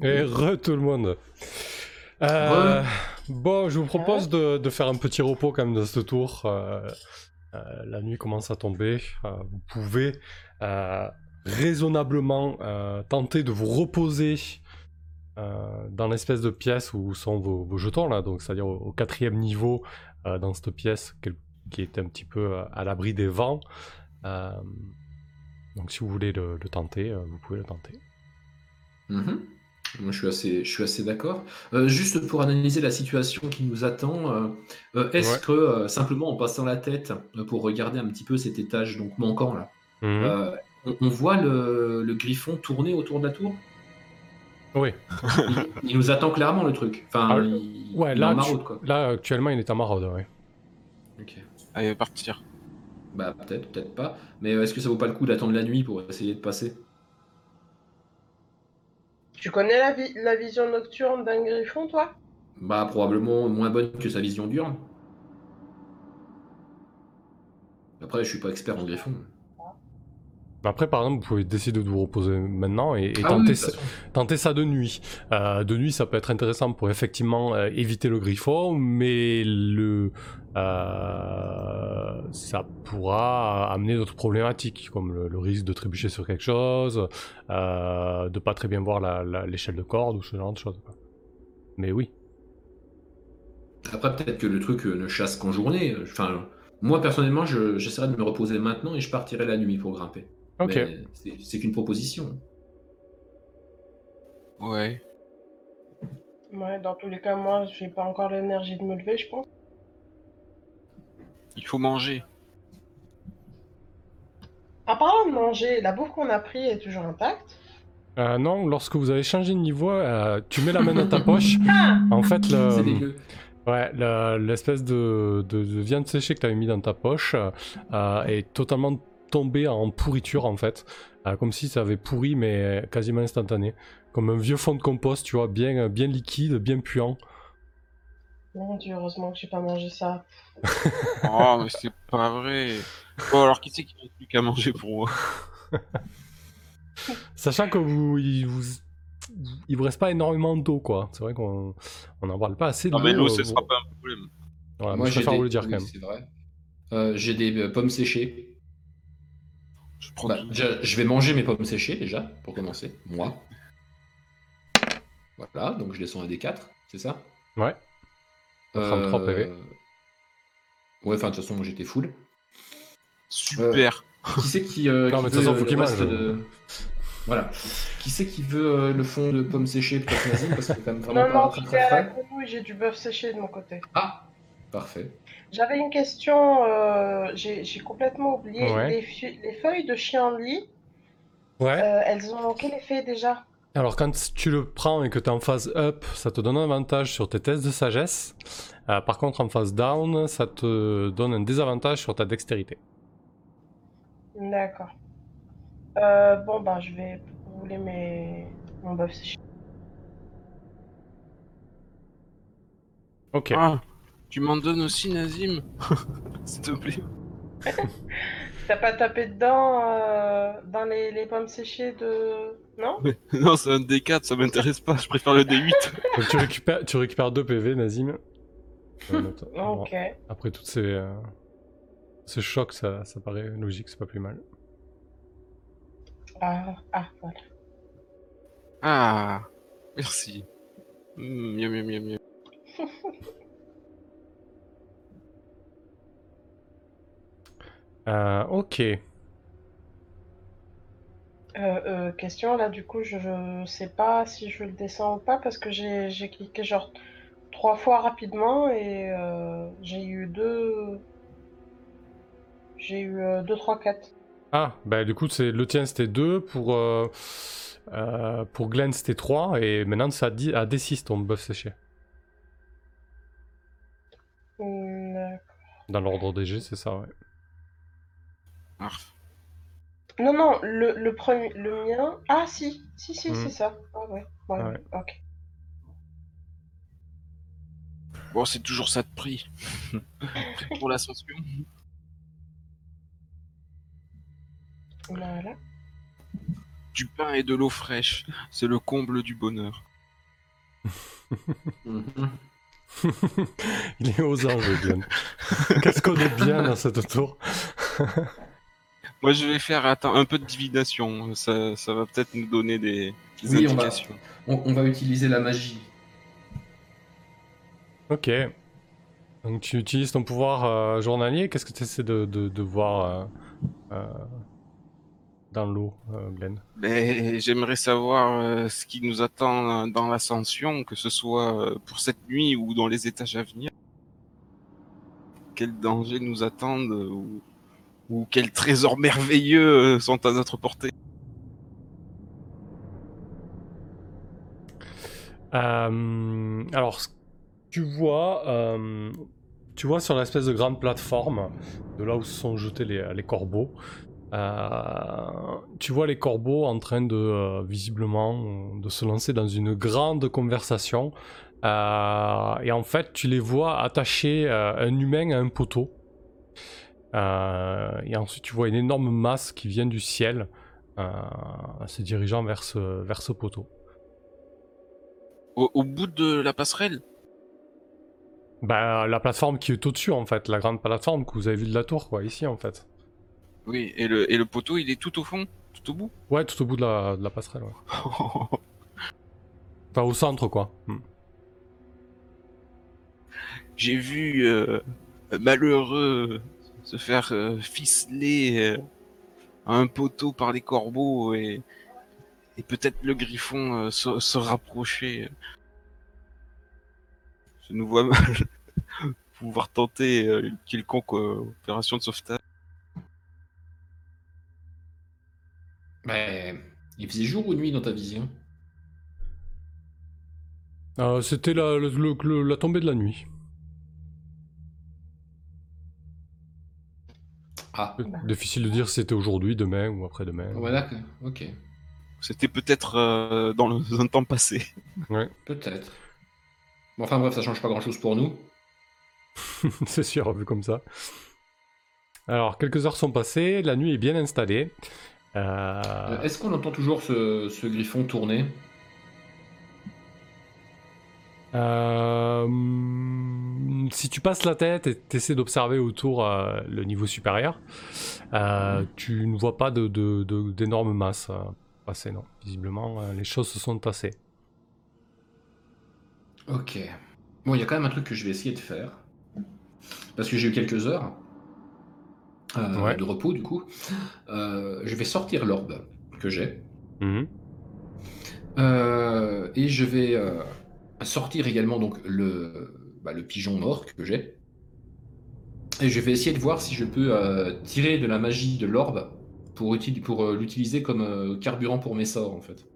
Et re tout le monde. Euh, bon, je vous propose de, de faire un petit repos quand même de ce tour. Euh, euh, la nuit commence à tomber. Euh, vous pouvez euh, raisonnablement euh, tenter de vous reposer euh, dans l'espèce de pièce où sont vos, vos jetons là, donc c'est-à-dire au, au quatrième niveau euh, dans cette pièce qui est un petit peu à l'abri des vents. Euh, donc si vous voulez le, le tenter, euh, vous pouvez le tenter. Mhm. Moi, je suis assez, je suis assez d'accord. Euh, juste pour analyser la situation qui nous attend, euh, euh, est-ce Ouais. que euh, simplement en passant la tête euh, pour regarder un petit peu cet étage donc manquant là, Mhm. euh, on, on voit le, le griffon tourner autour de la tour? Oui. il, il nous attend clairement le truc. Enfin, Ah, il, ouais, il est là, en maraude quoi. Là actuellement il est en maraude, ouais. Ok. Allez, partir. Bah peut-être, peut-être pas. Mais euh, est-ce que ça vaut pas le coup d'attendre la nuit pour essayer de passer? Tu connais la, vi- la vision nocturne d'un griffon, toi? Bah probablement moins bonne que sa vision diurne. Après, je suis pas expert en griffon. Mais Après, par exemple, vous pouvez décider de vous reposer maintenant et, et Ah tenter, ça, façon. tenter ça de nuit. Euh, de nuit, ça peut être intéressant pour effectivement euh, éviter le griffon, mais le, euh, ça pourra amener d'autres problématiques, comme le, le risque de trébucher sur quelque chose, de pas très bien voir l'échelle de corde ou ce genre de choses. Mais oui. Après, peut-être que le truc ne chasse qu'en journée. Enfin, moi personnellement, je- j'essaierai de me reposer maintenant et je partirai la nuit pour grimper. C'est- qu'une proposition. Ouais. Ouais, dans tous les cas, moi, j'ai pas encore l'énergie de me lever, je pense. Il faut manger. En parlant de manger, la bouffe qu'on a pris est toujours intacte. Euh, non, lorsque vous avez changé de niveau, euh, tu mets la main dans ta poche. Ah En fait, le. Ouais, la- l'espèce de, de- de viande séchée que tu avais mis dans ta poche euh, est totalement tombée en pourriture en fait. Euh, comme si ça avait pourri mais quasiment instantané. Comme un vieux fond de compost, tu vois, bien, bien liquide, bien puant. Mon dieu, heureusement que j'ai pas mangé ça. Oh, mais c'est pas vrai. Bon, alors qui c'est qui n'a plus qu'à manger pour moi? Sachant que vous, il vous, il vous reste pas énormément d'eau quoi. C'est vrai qu'on on en parle pas assez de Non, mais l'eau, ce euh, sera pas un problème. voilà, Moi, je j'ai préfère des... vous le dire oui, quand même. c'est vrai. Euh, j'ai des euh, pommes séchées. Je prends Bah, tout. déjà, je vais manger mes pommes séchées déjà, pour commencer. Moi. Voilà, donc je descends à D4, c'est ça? Ouais. 33 PV. Ouais, enfin, de toute façon, moi j'étais full. Super. Qui c'est qui. euh, Non, qui mais de toute veut, façon, euh, faut le qu'il reste mange. de- Voilà. Qui c'est qui veut euh, le fond de pommes séchées peut-être Nazim Parce que quand même vraiment Non, pas non, très j'étais à la j'ai du bœuf séché de mon côté. Ah Parfait. J'avais une question, euh, j'ai complètement oublié. Ouais. Les, feuilles de chien de lit, Ouais. euh, elles ont quel effet déjà Alors quand tu le prends et que tu es en phase up, ça te donne un avantage sur tes tests de sagesse. Euh, par contre en phase down, ça te donne un désavantage sur ta dextérité. D'accord. Euh, bon, bah, je vais rouler mes... mon bœuf séché. Ok. Ah, tu m'en donnes aussi, Nazim S'il te plaît. T'as pas tapé dedans euh, dans les, les pommes séchées de. Non Non, c'est un D4, ça m'intéresse pas. Je préfère le D8. Donc tu récupères, tu récupères 2 PV, Nazim. Euh, Ok. après tous ces, euh, ce choc, ça, ça paraît logique, c'est pas plus mal. Ah, ah, voilà. Ah, merci. Mm, miam, miam, miam, Euh, ok. Euh, euh, question là, du coup, je, je sais pas si je le descends ou pas parce que j'ai cliqué genre trois fois rapidement et j'ai eu deux. J'ai eu 2, 3, 4. Ah, bah du coup, c'est le tien c'était 2, pour, euh, euh, pour Glenn c'était 3, et maintenant à, 10 à D6 ton buff séché. Dans l'ordre des G, c'est ça, ouais. Arf. Non, non, le, le premier, le mien. Ah, si, si, si, Mhm. c'est ça. Ah, ouais, ouais, ok. Bon, c'est toujours ça de prix. Pour l'ascension. Voilà. du pain et de l'eau fraîche. C'est le comble du bonheur. Il est aux anges, Glenn. Qu'est-ce qu'on est bien dans cette tour? Moi, je vais faire attends, un peu de divination. Ça, ça va peut-être nous donner des, des Oui, on va- indications. On, on va utiliser la magie. Ok. Donc tu utilises ton pouvoir euh, journalier. Qu'est-ce que tu essaies de, de, de voir euh, euh, dans l'eau, euh, Glenn? Mais j'aimerais savoir euh, ce qui nous attend dans l'ascension, que ce soit pour cette nuit ou dans les étages à venir. Quels dangers nous attendent ou, ou quels trésors merveilleux euh, sont à notre portée. Euh, alors, tu vois, euh, tu vois sur l'espèce de grande plateforme, de là où se sont jetés les, corbeaux, tu vois les corbeaux en train de, visiblement, de se lancer dans une grande conversation. Et en fait, tu les vois attacher un humain à un poteau. Euh, et ensuite, tu vois une énorme masse qui vient du ciel, euh, se dirigeant vers ce, vers ce poteau. Au, au bout de la passerelle? Bah, la plateforme qui est au-dessus, en fait. La grande plateforme que vous avez vue de la tour, quoi. Ici, en fait. Oui, et le, et le poteau, il est tout au fond Tout au bout? Ouais, tout au bout de la, de la passerelle, ouais. Enfin, au centre, quoi. Hmm. J'ai vu euh, malheureux se faire euh, ficeler euh, à un poteau par les corbeaux et, et peut-être le griffon euh, se, se rapprocher. Je nous vois mal pouvoir tenter euh, une quelconque euh, opération de sauvetage. Mais il faisait jour ou nuit dans ta vision? Euh, C'était la, le- le- le- la tombée de la nuit. Ah, Difficile de dire si c'était aujourd'hui, demain ou après-demain. ouais, d'accord, ok. C'était peut-être euh, dans, le, dans un temps passé. Peut-être. Bon, enfin bref, ça change pas grand-chose pour nous. C'est sûr, vu comme ça. Alors, quelques heures sont passées, la nuit est bien installée. Euh, Euh, Est-ce qu'on entend toujours ce, ce griffon tourner? Euh, si tu passes la tête et t'essaies d'observer autour euh, le niveau supérieur, euh, tu ne vois pas de, de- de- d'énormes masses passer, non. Visiblement, les choses se sont tassées. Ok. Bon, il y a quand même un truc que je vais essayer de faire. Parce que j'ai eu quelques heures Ouais. de repos, du coup. Je vais sortir l'orbe que j'ai. Mhm. Et je vais sortir également donc le, bah, le pigeon mort que j'ai. Et je vais essayer de voir si je peux euh, tirer de la magie de l'orbe pour, pour euh, l'utiliser comme euh, carburant pour mes sorts, en fait.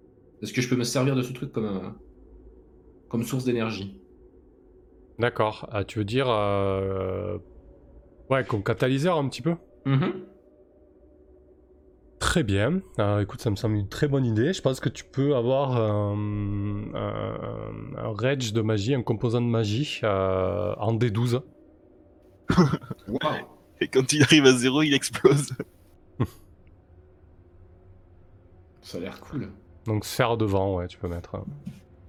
Est-ce que je peux me servir de ce truc comme, comme source d'énergie? D'accord. Ah, tu veux dire. Ouais, comme catalyseur un petit peu? Très bien. Euh, écoute, ça me semble une très bonne idée. Je pense que tu peux avoir un, un, un rage de magie, un composant de magie euh, en D12. Waouh Et quand il arrive à zéro, il explose. Ça a l'air cool. Donc sphère de vent, ouais, tu peux mettre. euh,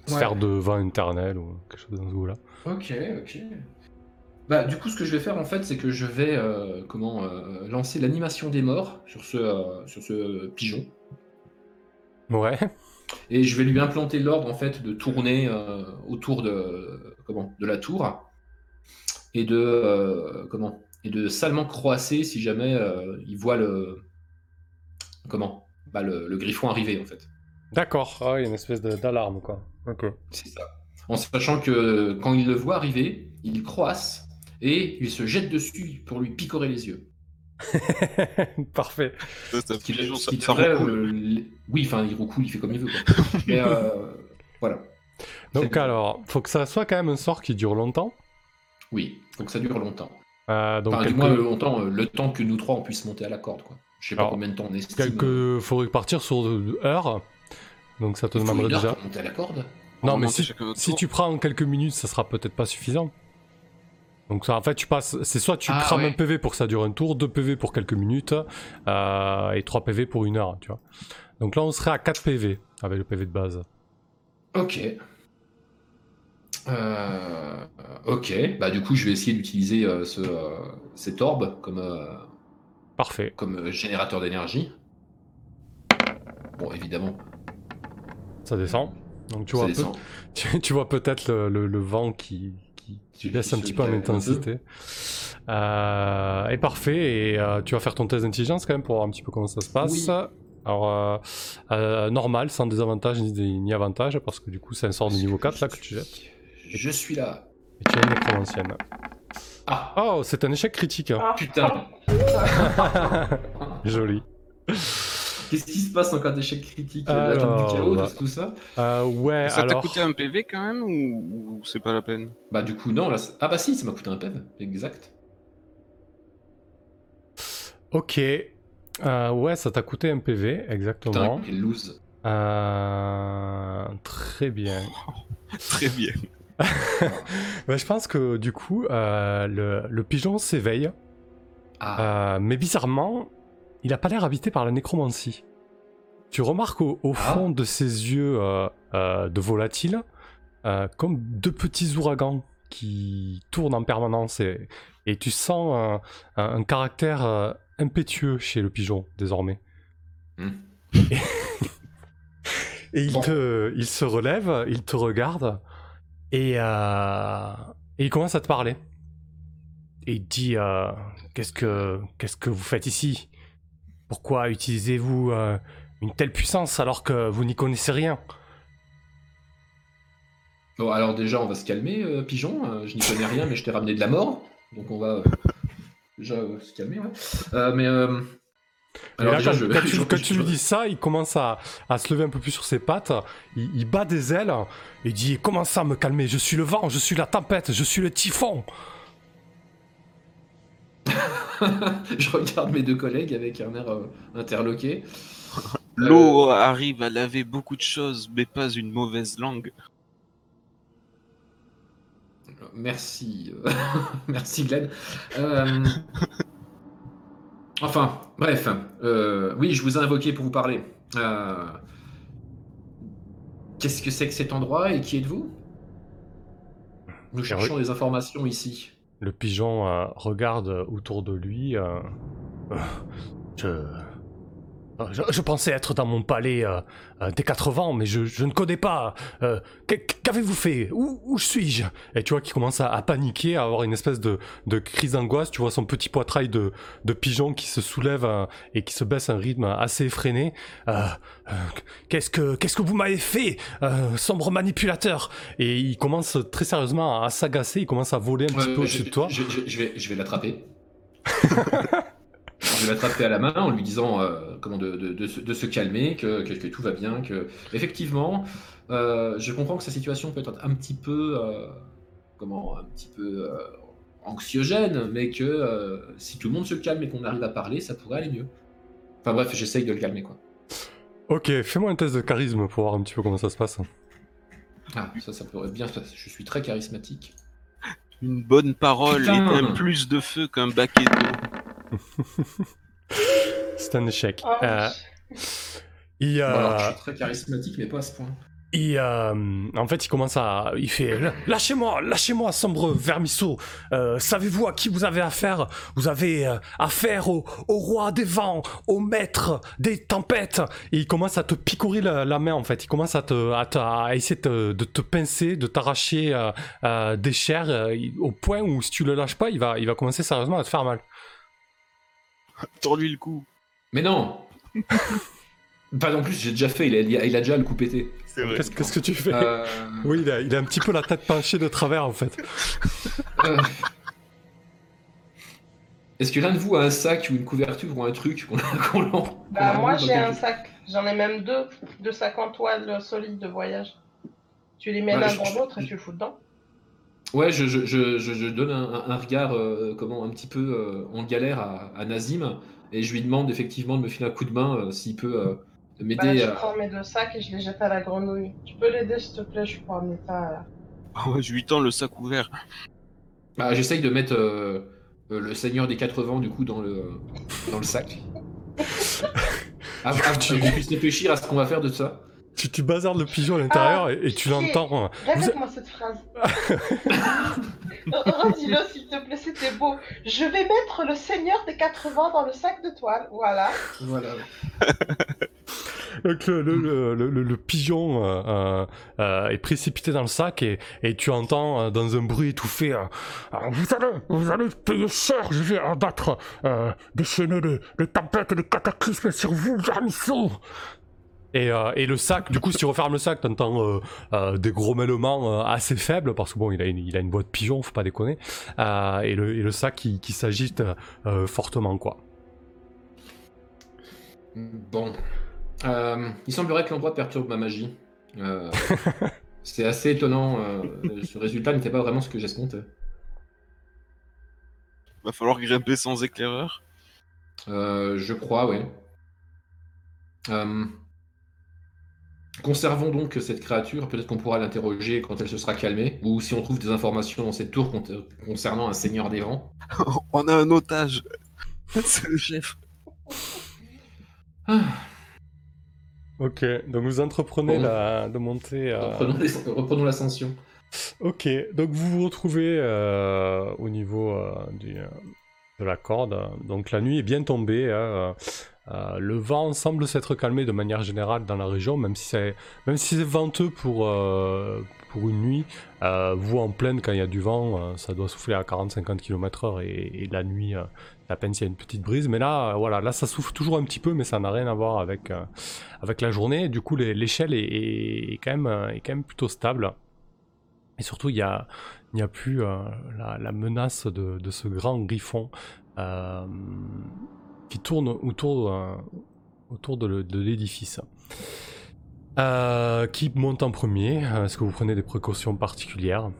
Sphère Ouais. de vent éternel ou quelque chose dans ce goût-là. Ok, ok. Bah, du coup, ce que je vais faire en fait, c'est que je vais euh, comment euh, lancer l'animation des morts sur ce, euh, sur ce pigeon. Ouais. Et je vais lui implanter l'ordre en fait de tourner autour de comment de la tour et de comment et de salement croasser si jamais il voit le comment bah, le, le griffon arriver en fait. D'accord. Ah, il y a une espèce de- d'alarme, quoi. Ok. C'est ça. En sachant que quand il le voit arriver, il croasse et il se jette dessus pour lui picorer les yeux. Parfait. Ça, qui, qui ça devrait, euh, oui, enfin, il recoule, il fait comme il veut. Quoi. Mais euh, voilà. Donc alors, faut que ça soit quand même un sort qui dure longtemps. Oui, donc ça dure longtemps. Euh, donc Enfin, quelques... du moins, longtemps, euh, le temps que nous trois on puisse monter à la corde. Quoi. Je sais pas combien de temps on estime. quelques... faudrait partir sur heures. Donc ça te demanderait une heure déjà. pour monter à la corde. On Non, mais si, si tu prends quelques minutes, ça sera peut-être pas suffisant. Donc ça, en fait, tu passes, c'est soit tu Ah, crames ouais. un PV pour que ça dure un tour, 2 PV pour quelques minutes, euh, et 3 PV pour une heure, tu vois. Donc là, on serait à 4 PV avec le PV de base. Ok. Euh, ok. Bah du coup, je vais essayer d'utiliser euh, ce, euh, cet orbe comme, Parfait. comme générateur d'énergie. Bon, évidemment, Ça descend. Donc tu ça vois, peu- tu, tu vois peut-être le, le- le vent qui, qui, qui un petit peu en intensité. Euh, et parfait. Et euh, tu vas faire ton test d'intelligence quand même pour voir un petit peu comment ça se passe. Oui. Alors, euh, euh, normal, sans désavantage ni, ni avantage, parce que du coup, c'est un sort de niveau 4 là que tu jettes. Je suis là. Et tu as une nécromancienne. Ah, Oh, c'est un échec critique. hein. Ah, putain. Joli. Qu'est-ce qui se passe en cas d'échec critique La table Alors, du chaos, bah. tout ça? Euh, ouais, Ça t'a alors. coûté un PV quand même ou, ou c'est pas la peine? Bah du coup, non. Là, ah bah si, ça m'a coûté un PEV. Exact. Ok. Euh, ouais, ça t'a coûté un PV, exactement. Putain, lose. Euh, très bien. Très bien. Bah, je pense que du coup, euh, le, le pigeon s'éveille, Ah, euh, mais bizarrement, il a pas l'air habité par la nécromancie. Tu remarques au, au Ah. fond de ses yeux euh, euh, de volatile, euh, comme deux petits ouragans qui tournent en permanence, et, et tu sens un, un- un caractère impétueux chez le pigeon désormais. Hmm. Et il, Bon. te, il se relève, il te regarde et, euh, et il commence à te parler. Et il dit euh, qu'est-ce que qu'est-ce que vous faites ici? Pourquoi utilisez-vous euh, une telle puissance alors que vous n'y connaissez rien? Bon, alors déjà, on va se calmer, euh, pigeon. Euh, je n'y connais rien, mais je t'ai ramené de la mort. Donc on va déjà se calmer, ouais. Mais alors là, déjà, quand, je- quand tu, je- quand tu je- lui dis ça, il commence à, à se lever un peu plus sur ses pattes. Il, il bat des ailes. Et il dit Comment ça me calmer? Je suis le vent, je suis la tempête, je suis le typhon. je regarde mes deux collègues avec un air euh, interloqué. L'eau arrive à laver beaucoup de choses, mais pas une mauvaise langue. Merci, euh, merci Glenn. Euh, Enfin, bref, euh, oui, je vous ai invoqué pour vous parler. Euh, Qu'est-ce que c'est que cet endroit et qui êtes-vous? Nous cherchons des informations ici. Le pigeon euh, regarde autour de lui. euh, euh, je... je... je pensais être dans mon palais euh, euh, des quatre vents, mais je, je ne connais pas. euh, Qu'avez-vous fait? Où, où suis-je? Et tu vois qu'il commence à, à paniquer, à avoir une espèce de, de crise d'angoisse. Tu vois son petit poitrail de, de pigeon qui se soulève euh, et qui se baisse à un rythme assez effréné. Euh, qu'est-ce que qu'est-ce que vous m'avez fait, sombre manipulateur? Et il commence très sérieusement à s'agacer. Il commence à voler un petit peu au-dessus de toi. je- je- je vais, je vais l'attraper. je vais l'attraper à la main en lui disant euh, comment de, de- de se, de se calmer, que, que- que tout va bien, que effectivement, euh, je comprends que sa situation peut être un petit peu, euh, comment, un petit peu euh, anxiogène, mais que euh, si tout le monde se calme et qu'on arrive à parler, ça pourrait aller mieux. Enfin bref, j'essaye de le calmer quoi. Ok, fais-moi un test de charisme pour voir un petit peu comment ça se passe. Ah, ça, ça pourrait bien se passer. Je suis très charismatique. Une bonne parole Putain. est un plus de feu qu'un baquet d'eau. C'est un échec. Ah, Euh, il, Bon, alors, je euh, suis très charismatique, mais pas à ce point. il, euh, en fait, il commence à, il fait, lâchez-moi, lâchez-moi, sombre vermisseau. Euh, Savez-vous à qui vous avez affaire? Vous avez euh, affaire au, au roi des vents, au maître des tempêtes. Et il commence à te picorer la, la main, en fait. Il commence à te, à, te- à essayer de te, de te pincer, de t'arracher euh, euh, des chairs, euh, au point où si tu le lâches pas, il va, il va commencer sérieusement à te faire mal. Tors-lui le cou. Mais non Pas non plus, j'ai déjà fait, il a, il a- il a déjà le coup pété. C'est vrai. Qu'est-ce qu'est-ce que tu fais Euh, Oui, il a, il a un petit peu la tête penchée de travers en fait. euh, Est-ce que l'un de vous a un sac ou une couverture ou un truc qu'on qu'on l'en- qu'on Bah, moi j'ai un sac, j'en ai même deux, deux sacs en toile solides de voyage. Tu les mets l'un dans l'autre et tu le fous dedans. Ouais, je, je, je, je- je donne un, un- regard euh, comment, un petit peu euh, en galère à, à Nazim et je lui demande effectivement de me filer un coup de main euh, s'il peut euh, Bah, m'aider je à... prends mes deux sacs et je les jette à la grenouille. Tu peux l'aider s'il te plaît, je peux ramener ça. là. Ah ouais, je lui tends le sac ouvert. Bah, j'essaye de mettre le Seigneur des Quatre Vents du coup dans le dans le sac. Ah, que je puisse réfléchir à ce qu'on va faire de ça. Tu, tu bazardes le pigeon à l'intérieur Ah, et, et tu l'entends. vous- Répète-moi cette phrase. Redis-le s'il te plaît, c'était beau. Je vais mettre le Seigneur des 80 dans le sac de toile. Voilà. Voilà. Donc le, le, le, le- le- le pigeon euh, euh, euh, est précipité dans le sac et, et tu entends euh, dans un bruit étouffé euh, Ah, vous, allez, vous allez payer cher, je vais abattre, euh, déchaîner les, les tempêtes et les cataclysmes sur vous, Jarmisson et, euh, et le sac, du coup, si tu refermes le sac, t'entends euh, euh, des grommellements euh, assez faibles, parce que bon, il a une, il a une de pigeon, faut pas déconner, euh, et, le, et le sac qui, qui s'agite euh, fortement, quoi. Bon. Euh, il semblerait que l'endroit perturbe ma magie. Euh, c'est assez étonnant. euh, ce résultat n'était pas vraiment ce que j'escomptais. Va falloir grimper sans éclaireur? Euh, je crois, oui. Conservons donc cette créature. Peut-être qu'on pourra l'interroger quand elle se sera calmée. Ou si on trouve des informations dans cette tour con- concernant un seigneur des vents. On a un otage. C'est le chef. Ah, Ok, donc vous entreprenez Bon. la, de monter... euh, reprenons les- reprenons l'ascension. Ok, donc vous vous retrouvez euh, au niveau euh, du, euh, de la corde. Donc la nuit est bien tombée. hein, euh, le vent semble s'être calmé de manière générale dans la région, même si c'est même venteux pour, euh, pour une nuit. euh, vous en pleine, quand il y a du vent, euh, ça doit souffler à 40-50 km/h et, la nuit, euh, à peine s'il y a une petite brise. Mais là, euh, voilà, là ça souffle toujours un petit peu, mais ça n'a rien à voir avec, euh, la journée. Du coup, l'échelle est, quand même, euh, plutôt stable. Et surtout, il n'y a, il n'y a plus euh, la, la menace de, de ce grand griffon euh, qui tourne autour, euh, autour de, le- de l'édifice. Euh, qui monte en premier? Est-ce que vous prenez des précautions particulières?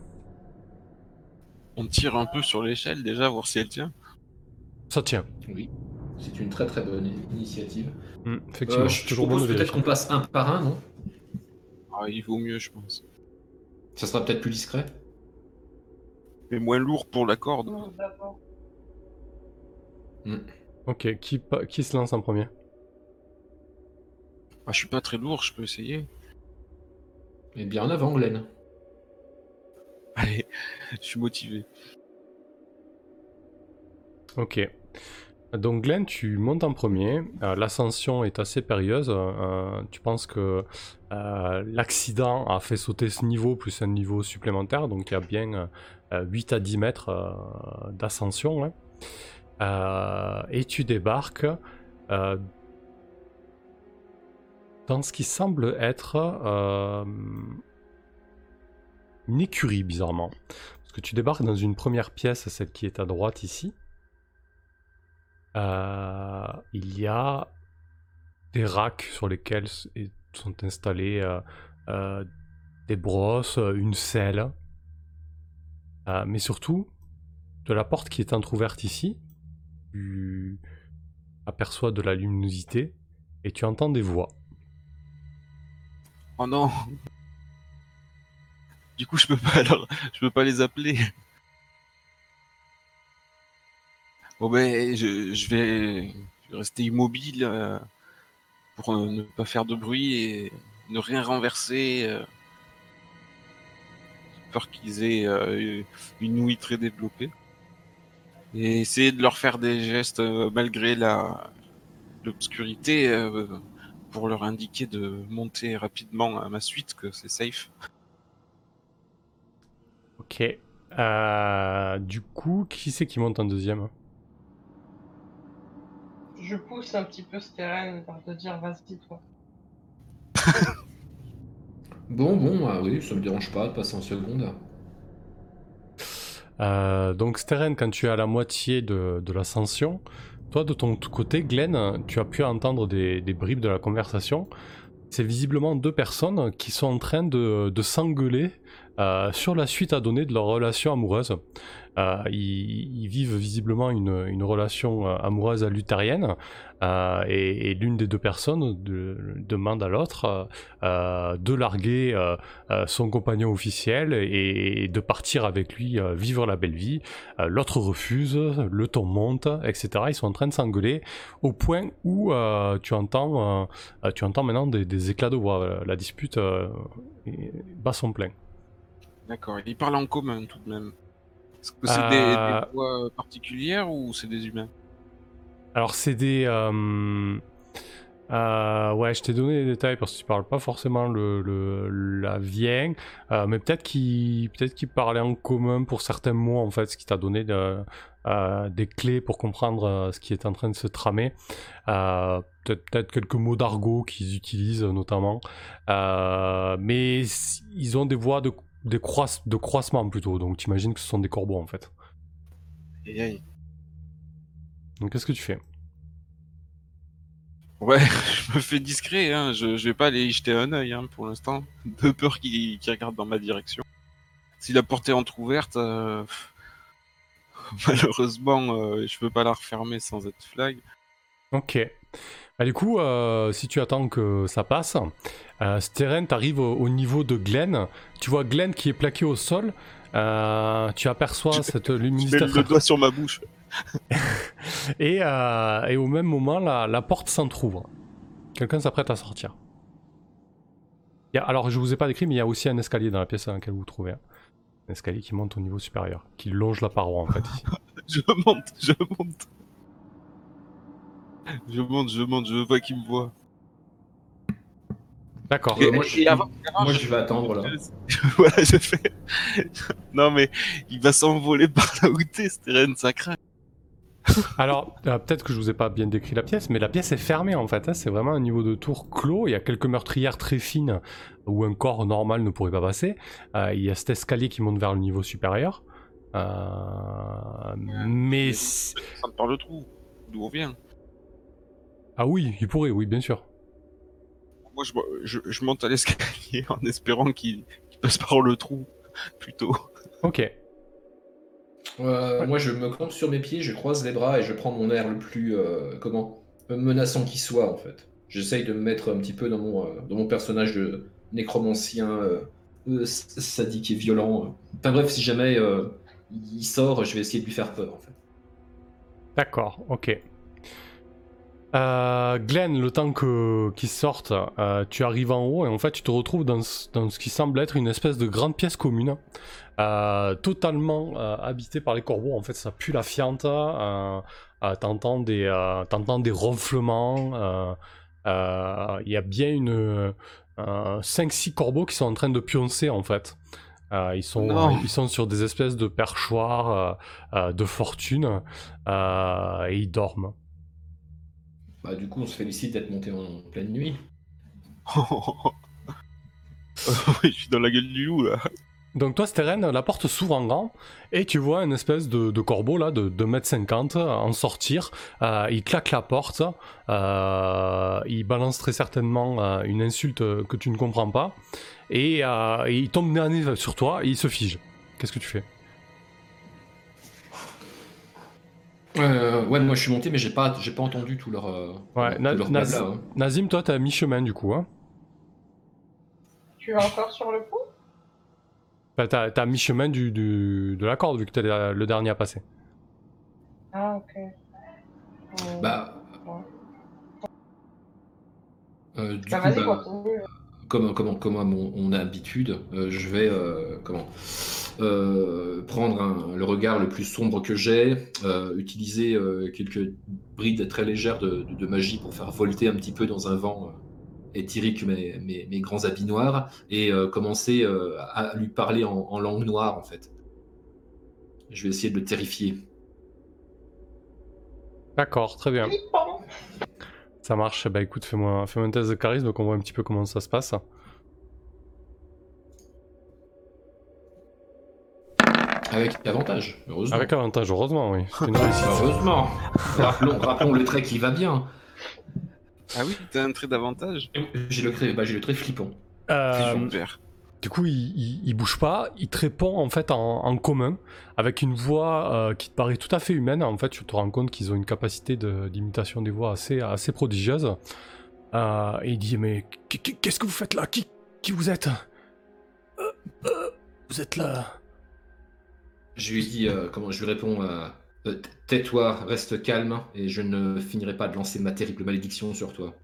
On tire un peu sur l'échelle déjà, voir si elle tient. Ça tient. Oui. C'est une très très bonne initiative. Hmm, effectivement, Euh, je toujours bon de propose peut-être qu'on passe un par un, non? Ah, il vaut mieux, je pense. Ça sera peut-être plus discret? Mais moins lourd pour la corde. D'abord. Ok, qui, qui se lance en premier? Ah, je suis pas très lourd, je peux essayer. Eh bien en avant, Glenn. Allez, je suis motivé. Ok. Donc Glenn, tu montes en premier. Euh, L'ascension est assez périlleuse. Euh, tu penses que euh, l'accident a fait sauter ce niveau plus un niveau supplémentaire. Donc il y a bien euh, 8 à 10 mètres euh, d'ascension. hein. Euh, et tu débarques euh, dans ce qui semble être euh, une écurie, bizarrement. Parce que tu débarques dans une première pièce, celle qui est à droite ici. Euh, il y a des racks sur lesquels sont installés euh, euh, des brosses, euh, une selle, Euh, mais surtout de la porte qui est entrouverte ici, tu aperçois de la luminosité et tu entends des voix. Oh non Du coup, je peux pas alors, je peux pas les appeler. Bon ben, je, vais rester immobile euh, pour ne pas faire de bruit et ne rien renverser. euh. Peur qu'ils aient euh, une ouïe très développée. Et essayer de leur faire des gestes euh, malgré la l'obscurité euh, pour leur indiquer de monter rapidement à ma suite, que c'est safe. Ok. Euh, du coup, qui c'est qui monte en deuxième? Je pousse un petit peu Steren pour te dire vas-y toi. Bon, bon, ah oui, ça me dérange pas de passer en seconde. Euh, donc Steren, quand tu es à la moitié de, l'ascension, toi de ton côté, Glenn, tu as pu entendre des, bribes de la conversation. C'est visiblement deux personnes qui sont en train de s'engueuler euh, sur la suite à donner de leur relation amoureuse. Euh, ils, vivent visiblement une, relation euh, amoureuse luthérienne euh, et, l'une des deux personnes de- demande à l'autre de larguer son compagnon officiel et, de partir avec lui vivre la belle vie. L'autre refuse, le ton monte, etc. Ils sont en train de s'engueuler au point où tu entends, tu entends maintenant des, des éclats de voix. La dispute bat son plein. D'accord. Ils parlent en commun tout de même. Est-ce que c'est des, Euh, des voix particulières ou c'est des humains? Alors c'est des... euh, euh, ouais, je t'ai donné des détails parce que tu parles pas forcément le, le- la vien, euh, mais peut-être qu'il peut-être parlait en commun pour certains mots en fait, ce qui t'a donné de- euh, des clés pour comprendre euh, ce qui est en train de se tramer. Euh, peut-être quelques mots d'argot qu'ils utilisent notamment, Euh, mais ils ont des voix de, des croisse- de croissement plutôt, donc t'imagines que ce sont des corbeaux en fait. Aïe, aïe. Donc qu'est-ce que tu fais? Ouais, je me fais discret, hein. je, je vais pas aller y jeter un œil hein, pour l'instant, de peur qu'il qu'il regarde dans ma direction. Si la porte est entrouverte, euh, malheureusement, euh, je peux pas la refermer sans être flag. Ok. Bah, du coup, euh, si tu attends que ça passe, euh, Steren, t'arrives au, au niveau de Glenn. Tu vois Glenn qui est plaqué au sol. Euh, tu aperçois Je- cette luminosité. le doigt sur ma bouche. Et, euh, et au même moment, la, la porte s'entrouvre. Quelqu'un s'apprête à sortir. A- alors, je vous ai pas décrit, mais il y a aussi un escalier dans la pièce dans laquelle vous vous trouvez. hein. Un escalier qui monte au niveau supérieur, qui longe la paroi en fait. ici. Je monte, je monte. Je monte, je monte, je veux pas qu'il me voit. D'accord. Euh, moi, je- et avant- Moi, je vais attendre là. voilà, je fais. non, mais il va s'envoler par là où t'es, Steren, ça craint. Alors, euh, peut-être que je vous ai pas bien décrit la pièce, mais la pièce est fermée en fait. hein. C'est vraiment un niveau de tour clos. Il y a quelques meurtrières très fines où un corps normal ne pourrait pas passer. Euh, il y a cet escalier qui monte vers le niveau supérieur. Euh, mais. si- Ça me parle le trou. D'où on vient. Ah oui, il pourrait, oui, bien sûr. Moi, je, je, je monte à l'escalier en espérant qu'il passe par le trou, plutôt. Ok. Euh, Moi, je me campe sur mes pieds, je croise les bras et je prends mon air le plus euh, comment menaçant qui soit en fait. J'essaye de me mettre un petit peu dans mon, euh, dans mon personnage de nécromancien euh, euh, sadique et violent. Enfin bref, si jamais euh, il sort, je vais essayer de lui faire peur en fait. D'accord, ok. Euh, Glenn, le temps que qu'il sorte, euh, tu arrives en haut et en fait tu te retrouves dans ce, dans ce qui semble être une espèce de grande pièce commune, euh, totalement habitée par les corbeaux. En fait, ça pue la fiente. T'entends des t'entends des ronflements. Il y a bien une 5-6 corbeaux qui sont en train de pioncer en fait. Euh, ils, sont, Non. ils sont sur des espèces de perchoirs euh, de fortune et ils dorment. Bah, du coup, on se félicite d'être monté en pleine nuit. je suis dans la gueule du loup, là. Donc toi, Steren, la porte s'ouvre en grand et tu vois une espèce de, de corbeau là de 2m50 en sortir. Euh, il claque la porte, euh, il balance très certainement euh, une insulte que tu ne comprends pas et, euh, et il tombe nez sur toi et il se fige. Qu'est-ce que tu fais? Euh, ouais, moi je suis monté, mais j'ai pas, j'ai pas entendu tout leur, euh, Ouais, tout Na- leur Naz- blabla, hein. Nazim, toi, t'es à mi-chemin du coup. Hein Tu es encore sur le coup? Enfin, t'as, t'es à mi-chemin du, du- de la corde vu que t'es le le dernier à passer. Ah, ok. Euh, Bah, ouais. euh, du Bah, coup, vas-y, bah, continue. Comme, comme, comme à mon, mon habitude, euh, je vais euh, comment, euh, prendre un- le regard le plus sombre que j'ai, euh, utiliser euh, quelques brides très légères de, de- de magie pour faire volter un petit peu dans un vent euh, éthérique mes, mes, mes grands habits noirs et euh, commencer euh, à lui parler en, en langue noire en fait. Je vais essayer de le terrifier. D'accord, très bien. Ça marche. Bah écoute, fais-moi, fais-moi un test de charisme, donc on voit un petit peu comment ça se passe. Avec avantage, heureusement. Avec avantage, heureusement, oui. C'est une réussite. Heureusement. rappelons, rappelons le trait qui va bien. Ah oui, t'as un trait d'avantage? J'ai le trait, bah, j'ai le trait flippant. Euh, Super. Du coup, il, il, il bouge pas, il te répond en fait en, en commun, avec une voix euh, qui te paraît tout à fait humaine. En fait, tu te rends compte qu'ils ont une capacité de- d'imitation des voix assez, assez prodigieuse. Euh, et il dit Mais qu- qu- qu'est-ce que vous faites là? Qui, qui vous êtes? Euh, euh, Vous êtes là Je lui dis, euh, comment je lui réponds, euh, euh, tais-toi, reste calme, et je ne finirai pas de lancer ma terrible malédiction sur toi.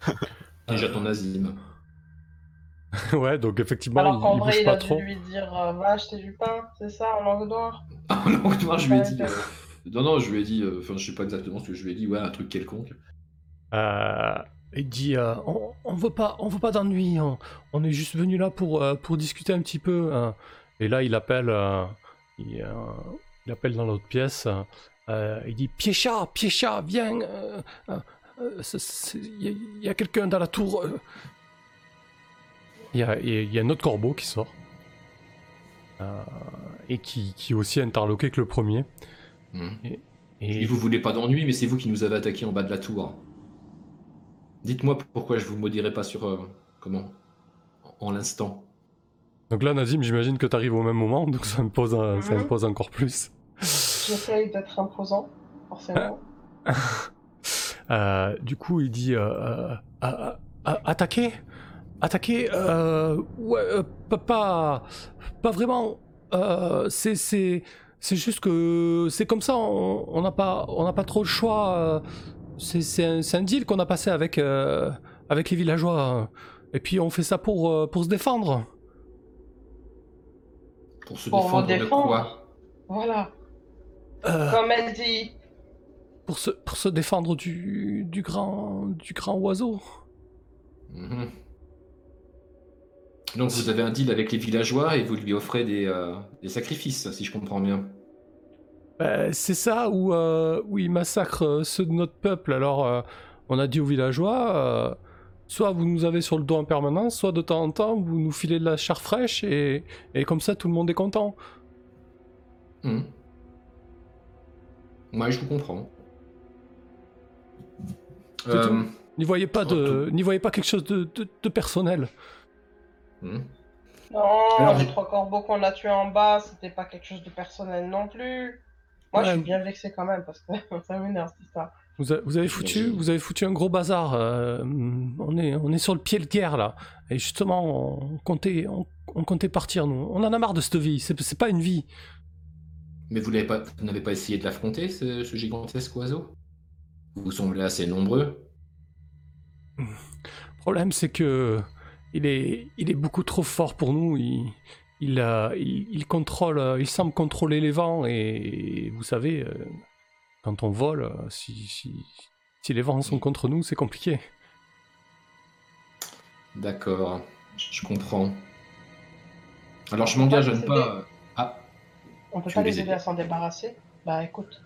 Et j'attends Nazim. Ouais, donc effectivement, Alors il, qu'en il vrai, bouge il pas a trop. dû lui dire euh, Va acheter du pain, c'est ça, en langue noire Ah non, moi, je lui ai dit. euh, Non, non, je lui ai dit, euh, enfin, je sais pas exactement ce que je lui ai dit, ouais, un truc quelconque. Euh, il dit euh, on, on veut pas on veut pas d'ennui on, on est juste venu là pour euh, pour discuter un petit peu hein. et là il appelle euh, il, euh, il appelle dans l'autre pièce euh, il dit Piécha Piécha viens euh, euh, euh, il y a, il y a quelqu'un dans la tour euh. Il y a, y a un autre corbeau qui sort Euh, et qui, qui est aussi interloqué que le premier Hmm. et Et vous voulez pas d'ennui, mais c'est vous qui nous avez attaqué en bas de la tour. Dites-moi pourquoi je vous maudirai pas sur. euh, comment En l'instant. donc là Nazim j'imagine que tu arrives au même moment donc ça me pose, un- ça me Mhm. pose encore plus J'essaye d'être imposant, forcément. Euh, du coup, il dit euh, euh, euh, euh, attaquer, attaquer. euh, ouais, euh, pas, pas, pas vraiment. Euh, c'est, c'est, c'est juste que c'est comme ça. On on n'a pas, on n'a pas trop le choix. euh, c'est, c'est un, c'est un deal qu'on a passé avec, euh, avec les villageois. Et puis on fait ça pour, euh, pour se défendre. Pour se Pour défendre de défendre. quoi Voilà. Euh, Comme elle dit. pour se, pour se défendre du, du grand, du grand oiseau. Mhm. Donc vous avez un deal avec les villageois et vous lui offrez des, euh, des sacrifices, si je comprends bien. Ben, c'est ça où, euh, où ils massacrent euh, ceux de notre peuple. Alors, on a dit aux villageois, soit vous nous avez sur le dos en permanence, soit de temps en temps, vous nous filez de la chair fraîche et, et comme ça, tout le monde est content. Mhm. Ouais, je vous comprends. N'y voyez pas de, n'y voyez pas quelque chose de, de- de personnel. Mhm. Non, Alors, les trois corbeaux qu'on a tués en bas, c'était pas quelque chose de personnel non plus. Moi, je suis bien vexé quand même parce que ça m'énerve cette histoire. Vous, a- vous avez foutu, vous avez foutu un gros bazar. euh, on est, on est sur le pied de guerre là. Et justement, on comptait, on, on comptait partir nous. On en a marre de cette vie. C'est, c'est pas une vie. Mais vous l'avez pas, vous n'avez pas essayé de l'affronter, ce, ce gigantesque oiseau? Vous semblez assez nombreux. Le problème, c'est que il est, il est beaucoup trop fort pour nous. Il, il, euh, il, il contrôle, euh, il semble contrôler les vents et, vous savez, euh, quand on vole, euh, si, si, si les vents sont contre nous, c'est compliqué. D'accord, je comprends. Alors je m'engage à ne pas. Ah, On peut Tu pas les aider à s'en débarrasser? Bah écoute.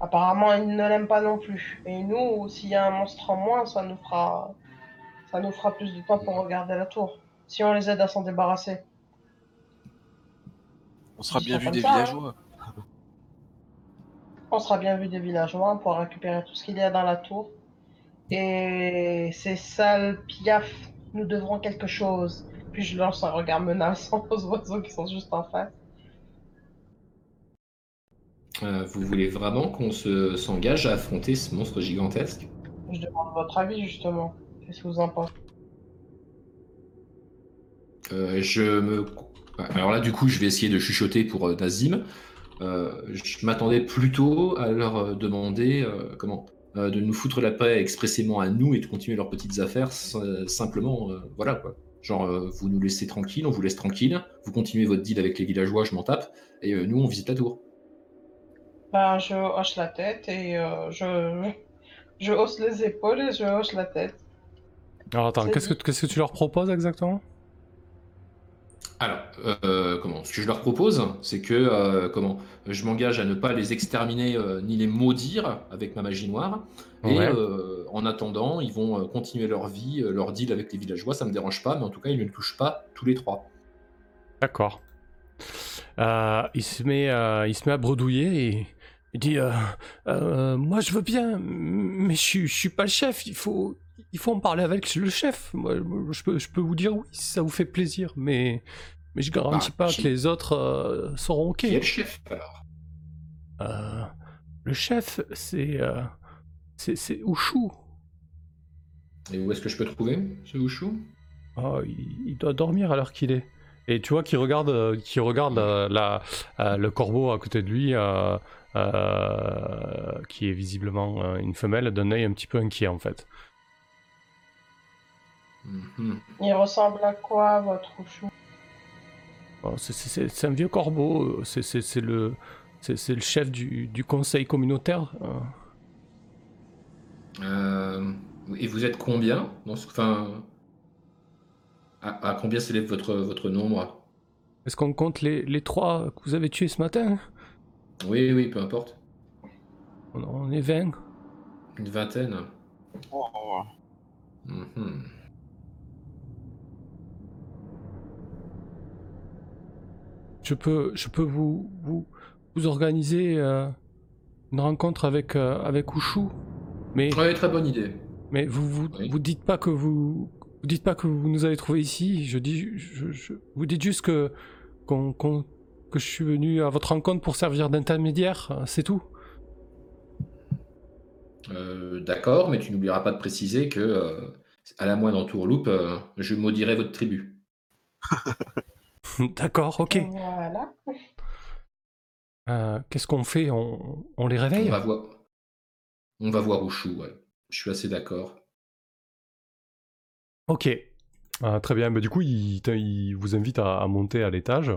Apparemment, ils ne l'aiment pas non plus. Et nous, s'il y a un monstre en moins, ça nous fera. Ça nous fera plus de temps pour regarder la tour. Si on les aide à s'en débarrasser. On sera bien vu des ça, hein. villageois. On sera bien vu des villageois, on pourra récupérer tout ce qu'il y a dans la tour. Et ces sales piafs, nous devrons quelque chose. Puis je lance un regard menaçant aux oiseaux qui sont juste en face. euh, vous voulez vraiment qu'on se s'engage à affronter ce monstre gigantesque? Je demande votre avis justement. Qu'est-ce que vous en pensez? Euh, Je me. Alors là, du coup, je vais essayer de chuchoter pour euh, Nazim. Euh, je m'attendais plutôt à leur demander euh, comment de nous foutre la paix expressément à nous et de continuer leurs petites affaires simplement, voilà quoi. Genre, vous nous laissez tranquille, on vous laisse tranquille, vous continuez votre deal avec les villageois, je m'en tape, et nous on visite la tour. Ben, je hoche la tête et je... je hausse les épaules et je hoche la tête. Alors attends, qu'est-ce que, dit. qu'est-ce que tu leur proposes exactement? Alors, euh, comment? Ce que je leur propose, c'est que euh, comment? Je m'engage à ne pas les exterminer euh, ni les maudire avec ma magie noire. Et Ouais. euh, en attendant, ils vont euh, continuer leur vie, leur deal avec les villageois. Ça me dérange pas, mais en tout cas, ils ne me touchent pas tous les trois. D'accord. Euh, il, se met, euh, il se met à bredouiller et il dit euh, Euh, Moi je veux bien, mais je je suis pas le chef, il faut, il faut en parler avec le chef. Moi, je peux, je peux vous dire oui si ça vous fait plaisir, mais, mais je garantis Bah, pas qui- que les autres euh, seront ok. Qui est le chef alors? Euh, le chef, c'est euh, c'est Ushu. Et où est-ce que je peux trouver ce Ushu Oh, il, il doit dormir à l'heure qu'il est. Et tu vois qu'il regarde, euh, regarde la, le corbeau à côté de lui, euh, qui est visiblement euh, une femelle, d'un œil un petit peu inquiet en fait. Mhm. Il ressemble à quoi, votre chou? Oh, c'est- c'est c'est- c'est un vieux corbeau, euh, c'est- le, chef du, du conseil communautaire. euh. Euh, et vous êtes combien dans ce... enfin, à, à combien s'élève votre, votre nombre? Est-ce qu'on compte les, les trois que vous avez tués ce matin? Oui, oui, peu importe. on, on est 20. Une vingtaine. Oh, Mhm. Je peux, je peux vous, vous, vous organiser euh, une rencontre avec, euh, avec Ushu, mais, très bonne idée. mais vous, vous, Oui. vous dites pas que vous, vous dites pas que vous nous avez trouvé ici. Je dis, je, je- vous dites juste que qu'on- que je suis venu à votre rencontre pour servir d'intermédiaire, c'est tout. Euh, D'accord, mais tu n'oublieras pas de préciser que, euh, à la moindre entourloupe, euh, je maudirai votre tribu. D'accord, ok. Voilà. Euh, Qu'est-ce qu'on fait? On, on les réveille? On va voir. On va voir Ushu, ouais. Je suis assez d'accord. Ok. Ah, très bien. Bah, du coup, il, vous invite à, à monter à l'étage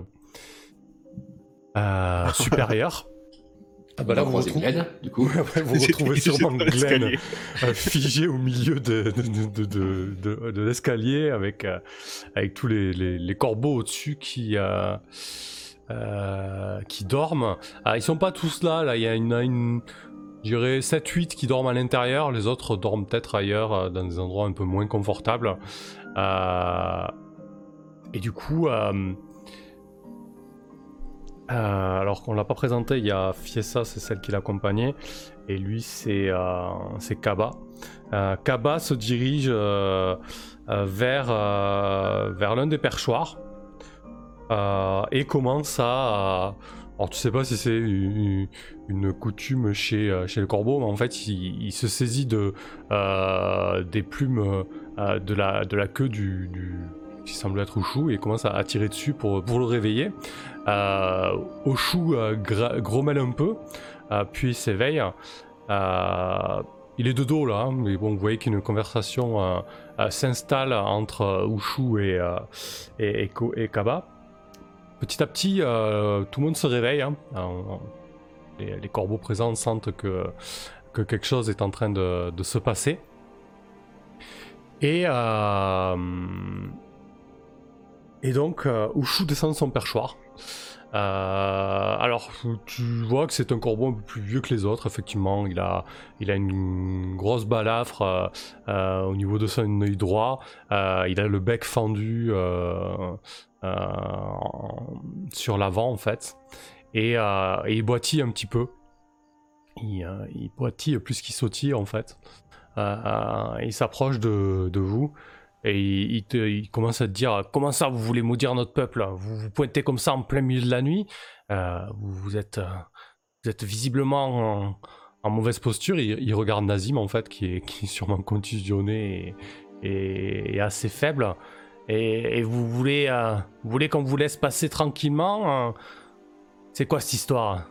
euh, supérieur. Ah bah là, vous, retrouvez- Glenn, du coup. Vous retrouvez sûrement Glenn euh, figé au milieu de, de, de, de, de- de l'escalier avec, euh, avec tous les, les, les corbeaux au-dessus qui, euh, euh, qui dorment. Ah, ils sont pas tous là, là. Il y a une, une je dirais 7-8 qui dorment à l'intérieur. Les autres dorment peut-être ailleurs, euh, dans des endroits un peu moins confortables. Euh, et du coup, euh, alors qu'on l'a pas présenté, il y a Fiessa, c'est celle qui l'accompagnait, et lui c'est euh, Kaba. Euh, Kaba se dirige vers, l'un des perchoirs et commence à. alors tu sais pas si c'est une, coutume chez, le corbeau, mais en fait il, se saisit de, des plumes de, la, de la queue du, du- qui semble être Oshu et commence à, tirer dessus pour, pour le réveiller. Euh, Oshu euh, grommelle un peu, euh, puis s'éveille. Euh, il est de dos là, hein, mais bon, vous voyez qu'une conversation s'installe entre Ushu et, et, et Kaba. Petit à petit, tout le monde se réveille. hein. Les, corbeaux présents sentent que, que quelque chose est en train de, se passer. Et, et donc, euh, Ushu descend de son perchoir. Euh, alors, tu vois que c'est un corbeau un peu plus vieux que les autres, effectivement. Il a, il a une grosse balafre euh, euh, au niveau de son œil droit. Euh, il a le bec fendu euh, euh, en- sur l'avant, en fait. Et, euh, il boitille un petit peu. Il, euh, il boitille plus qu'il sautille, en fait. Euh, euh, il s'approche de vous. Et il, commence à te dire Comment ça, vous voulez maudire notre peuple Vous vous pointez comme ça en plein milieu de la nuit Euh, vous, vous êtes, euh, vous êtes visiblement en, mauvaise posture. Il, regarde Nazim, en fait, qui est, qui sûrement contusionné et, assez faible. Et, vous voulez, euh, voulez qu'on vous laisse passer tranquillement euh, C'est quoi cette histoire?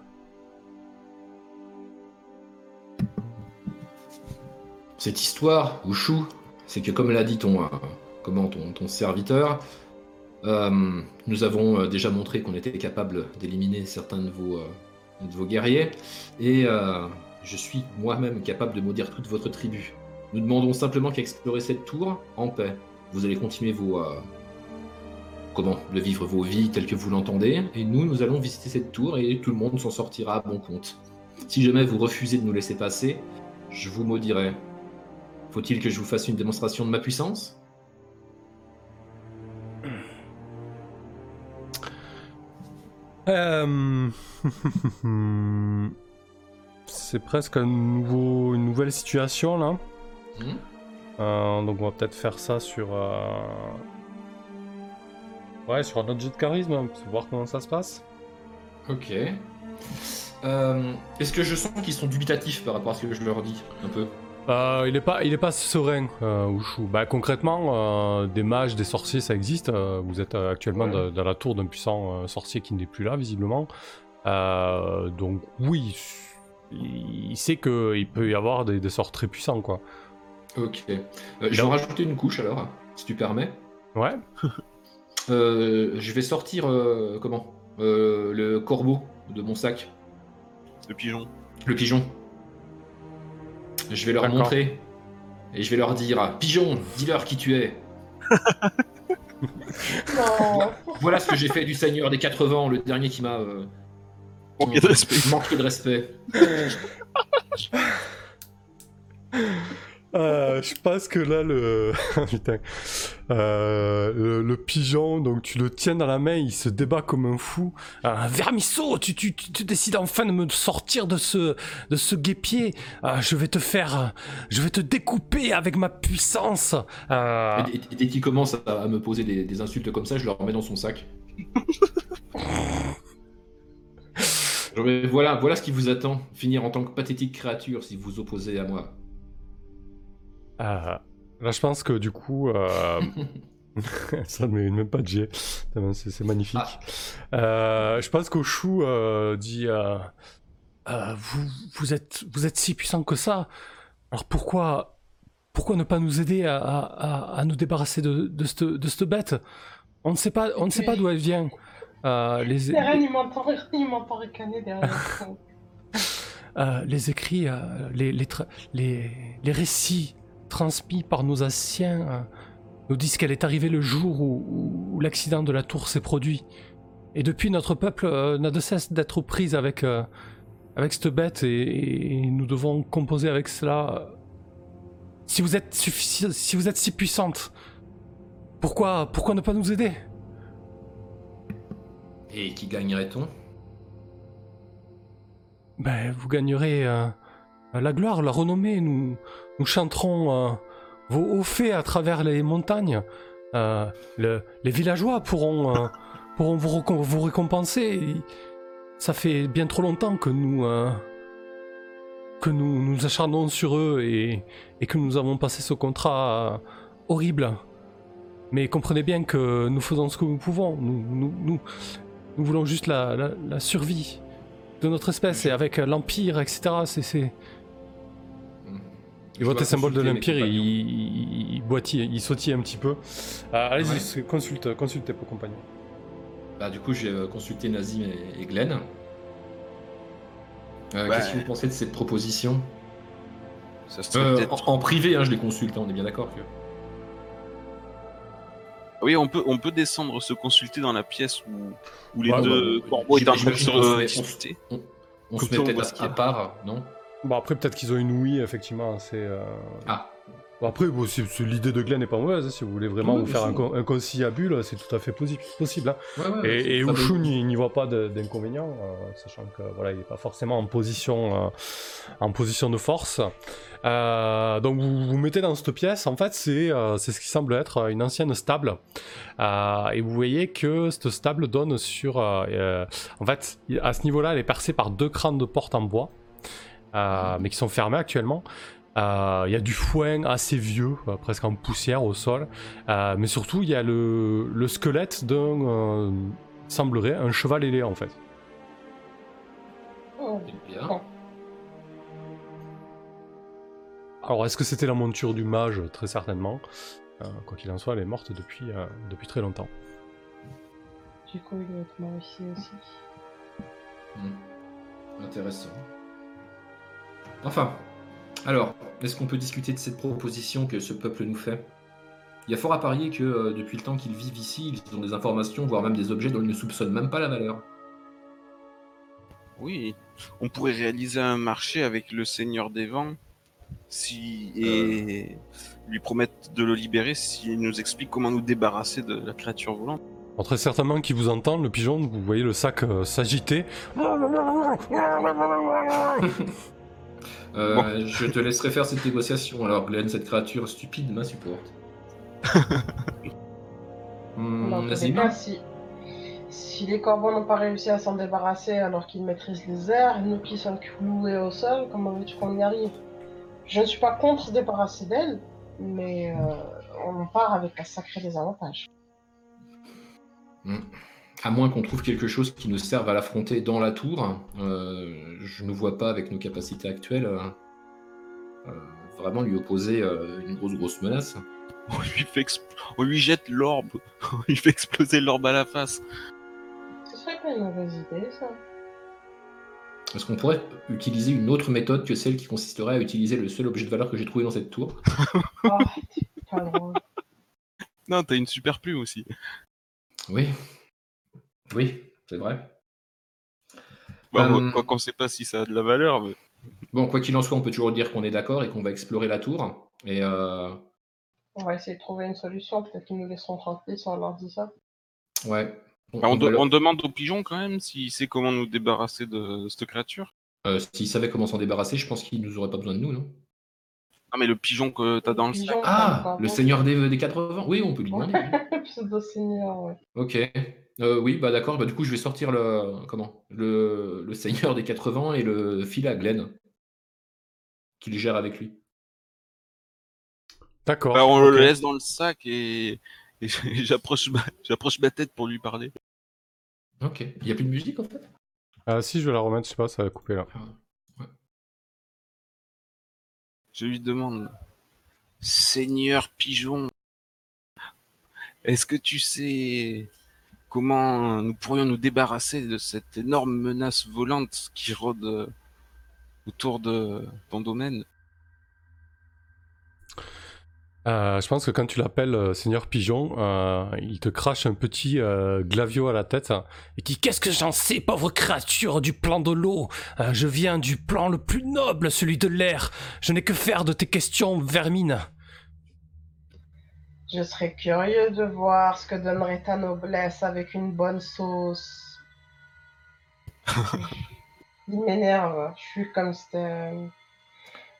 Cette histoire, Ushu, c'est que comme l'a dit ton, euh, comment, ton, ton serviteur, euh, nous avons euh, déjà montré qu'on était capable d'éliminer certains de vos, de vos guerriers, et je suis moi-même capable de maudire toute votre tribu. Nous demandons simplement qu'à explorer cette tour en paix. Vous allez continuer vos... comment De vivre vos vies telles que vous l'entendez, et nous, nous allons visiter cette tour, et tout le monde s'en sortira à bon compte. Si jamais vous refusez de nous laisser passer, je vous maudirai. Faut-il que je vous fasse une démonstration de ma puissance? Euh, C'est presque un nouveau, une nouvelle situation là. Hmm? Euh, donc on va peut-être faire ça sur... euh, Ouais, sur un autre jet de charisme, hein, pour voir comment ça se passe. Ok. Est-ce que je sens qu'ils sont dubitatifs par rapport à ce que je leur dis un peu? Euh, il est pas, il est pas serein, euh, Ushu. Bah concrètement, euh, des mages, des sorciers, ça existe. Euh, vous êtes euh, actuellement Ouais. dans, dans la tour d'un puissant euh, sorcier qui n'est plus là, visiblement. Euh, donc oui, il sait qu'il peut y avoir des, des sorts très puissants, quoi. Ok. Euh, je vais en rajouter une couche alors, si tu permets. Ouais. Euh, je vais sortir euh, comment? Euh, le corbeau de mon sac, Le pigeon. le pigeon. Je vais leur montrer et je vais leur dire pigeon, dis-leur qui tu es. Non. Voilà ce que j'ai fait du Seigneur des quatre vents, le dernier qui m'a euh, Manqué de respect. manqué de respect. Euh, je pense que là, le. Putain. Euh, le, le pigeon, donc tu le tiens dans la main, il se débat comme un fou. Euh, Vermisseau, tu, tu, tu, tu décides enfin de me sortir de ce, de ce guépier. Euh, je vais te faire. Je vais te découper avec ma puissance. Euh, Et, dès qu'il commence à, à me poser des, des insultes comme ça, je le remets dans son sac. Voilà, voilà ce qui vous attend. Finir en tant que pathétique créature si vous vous opposez à moi. euh, là, je pense que du coup. euh, ça ne met même pas de jet. C'est magnifique. Euh, je pense qu'Oshu euh, dit euh, euh, vous, vous, êtes, vous êtes si puissant que ça. Alors pourquoi, pourquoi ne pas nous aider à, à, à- à nous débarrasser de, de, cette, de cette bête? On ne sait pas, on ne sait pas d'où elle vient. Euh, les, Terran, il m'entend il m'entend ricaner derrière. euh, les écrits, euh, les, les, tra- les, les récits transmis par nos anciens euh, nous disent qu'elle est arrivée le jour où, l'accident de la tour s'est produit. Et depuis, notre peuple euh, n'a de cesse d'être aux prises avec, euh, avec cette bête et, et nous devons composer avec cela. Si vous êtes, si vous êtes si puissante, pourquoi, pourquoi ne pas nous aider? Et qui gagnerait-on? Ben, vous gagnerez euh, la gloire, la renommée. Nous, nous chanterons euh, vos hauts faits à travers les montagnes. Euh, le- les villageois pourront, euh, pourront vous, récompenser. Ça fait bien trop longtemps que nous, que nous nous acharnons sur eux et, et que nous avons passé ce contrat horrible. Mais comprenez bien que nous faisons ce que nous pouvons. Nous, nous, nous, nous voulons juste la, la, la survie de notre espèce et avec l'Empire, etc. C'est, Il voit tes symboles de l'Empire il, il, il boitille, il sautille un petit peu. Euh, allez-y, Ouais. consulte, consulte tes compagnons. Bah, du coup, j'ai euh, consulté Nazim et, et Glenn. Euh, Ouais. Qu'est-ce que vous pensez de cette proposition? Ça Euh, en, en privé, hein, je les consulte, hein, on est bien d'accord que. Oui, on peut, on peut descendre se consulter dans la pièce où, où les Ouais, deux corbeaux étaient en train de j'imagine se. On Comme se met on peut-être à, qu'il y à a. part, non? Bon, après, peut-être qu'ils ont une ouïe, effectivement. C'est, euh, Ah, Bon, après, bon, c'est- l'idée de Glenn n'est pas mauvaise. hein, si vous voulez vraiment Oui, vous faire un, con- un c'est tout à fait possible. hein. ouais, ouais, Et, et n'y voit pas d'inconvénient, euh, sachant que voilà, il n'est pas forcément en position, euh, en position de force. Euh, donc vous vous mettez dans cette pièce, en fait c'est euh, ce qui semble être une ancienne stable. Euh, et vous voyez que cette stable donne sur... en fait, à ce niveau-là, elle est percée par deux crânes de porte en bois, mais qui sont fermés actuellement. Euh, Il y a du foin assez vieux, euh, presque en poussière au sol. Euh, mais surtout, il y a le, le squelette d'un, euh, semblerait, un cheval ailé en fait. Oh. C'est bien. Alors, est-ce que c'était la monture du mage? Très certainement. Euh, quoi qu'il en soit, elle est morte depuis, euh, depuis très longtemps. Du coup, il doit être mort ici aussi. Hmm. Intéressant. Enfin, alors, est-ce qu'on peut discuter de cette proposition que ce peuple nous fait? Il y a fort à parier que euh, depuis le temps qu'ils vivent ici, ils ont des informations, voire même des objets dont ils ne soupçonnent même pas la valeur. Oui, on pourrait réaliser un marché avec le Seigneur des Vents si et lui promettre de le libérer s'il nous explique comment nous débarrasser de la créature volante. Alors, très certainement qu'il vous entend, le pigeon, vous voyez le sac euh, s'agiter. Euh, Je te laisserai faire cette négociation. Alors, Glenn, cette créature stupide m'insupporte. Hmm, cas, si, si les corbeaux n'ont pas réussi à s'en débarrasser alors qu'ils maîtrisent les airs, nous qui sommes cloués au sol, comment veux-tu qu'on y arrive? Je ne suis pas contre se débarrasser d'elle, mais euh, on part avec un sacré désavantage. Hmm. À moins qu'on trouve quelque chose qui nous serve à l'affronter dans la tour, euh, je ne vois pas avec nos capacités actuelles euh, euh, vraiment lui opposer euh, une grosse grosse menace. On lui, fait on lui jette l'orbe. On lui fait exploser l'orbe à la face. Ce serait pas une mauvaise idée, ça. Est-ce qu'on pourrait utiliser une autre méthode que celle qui consisterait à utiliser le seul objet de valeur que j'ai trouvé dans cette tour? Oh, pas drôle. Non, t'as une super plume aussi. Oui. Oui, c'est vrai. Bon, Euh, quoi qu'on sait pas si ça a de la valeur. mais- Bon, quoi qu'il en soit, on peut toujours dire qu'on est d'accord et qu'on va explorer la tour. Et euh, On va essayer de trouver une solution, peut-être qu'ils nous laisseront tranquilles si on leur dit ça. ouais. On, Bah, on, on de- va leur- on demande au pigeon quand même s'il sait comment nous débarrasser de, cette créature. euh, S'ils savaient comment s'en débarrasser, je pense qu'ils nous auraient pas besoin de nous, non? Ah, mais le pigeon que t'as dans le sac. Pigeon, Ah, le seigneur des, des quatre vents Oui, on peut lui demander. Pseudo-seigneur, ouais. Ok. Euh, oui, bah d'accord. Bah, du coup, je vais sortir le comment le, le seigneur des quatre vents et le filer à Glenn, qu'il gère avec lui. D'accord. Bah, on ok. le laisse dans le sac et, et j'approche ma... j'approche ma tête pour lui parler. Ok. Il y a plus de musique en fait? Ah, si, je vais la remettre, je sais pas, ça va couper là. Je lui demande Seigneur pigeon, est-ce que tu sais comment nous pourrions nous débarrasser de cette énorme menace volante qui rôde euh, autour de ton domaine? Euh, je pense que quand tu l'appelles euh, Seigneur Pigeon, il te crache un petit glavio à la tête hein, et dit Qu'est-ce que j'en sais, pauvre créature du plan de l'eau? Je viens du plan le plus noble, celui de l'air. Je n'ai que faire de tes questions, vermine. Je serais curieux de voir ce que donnerait ta noblesse avec une bonne sauce. Il m'énerve, je suis comme ça.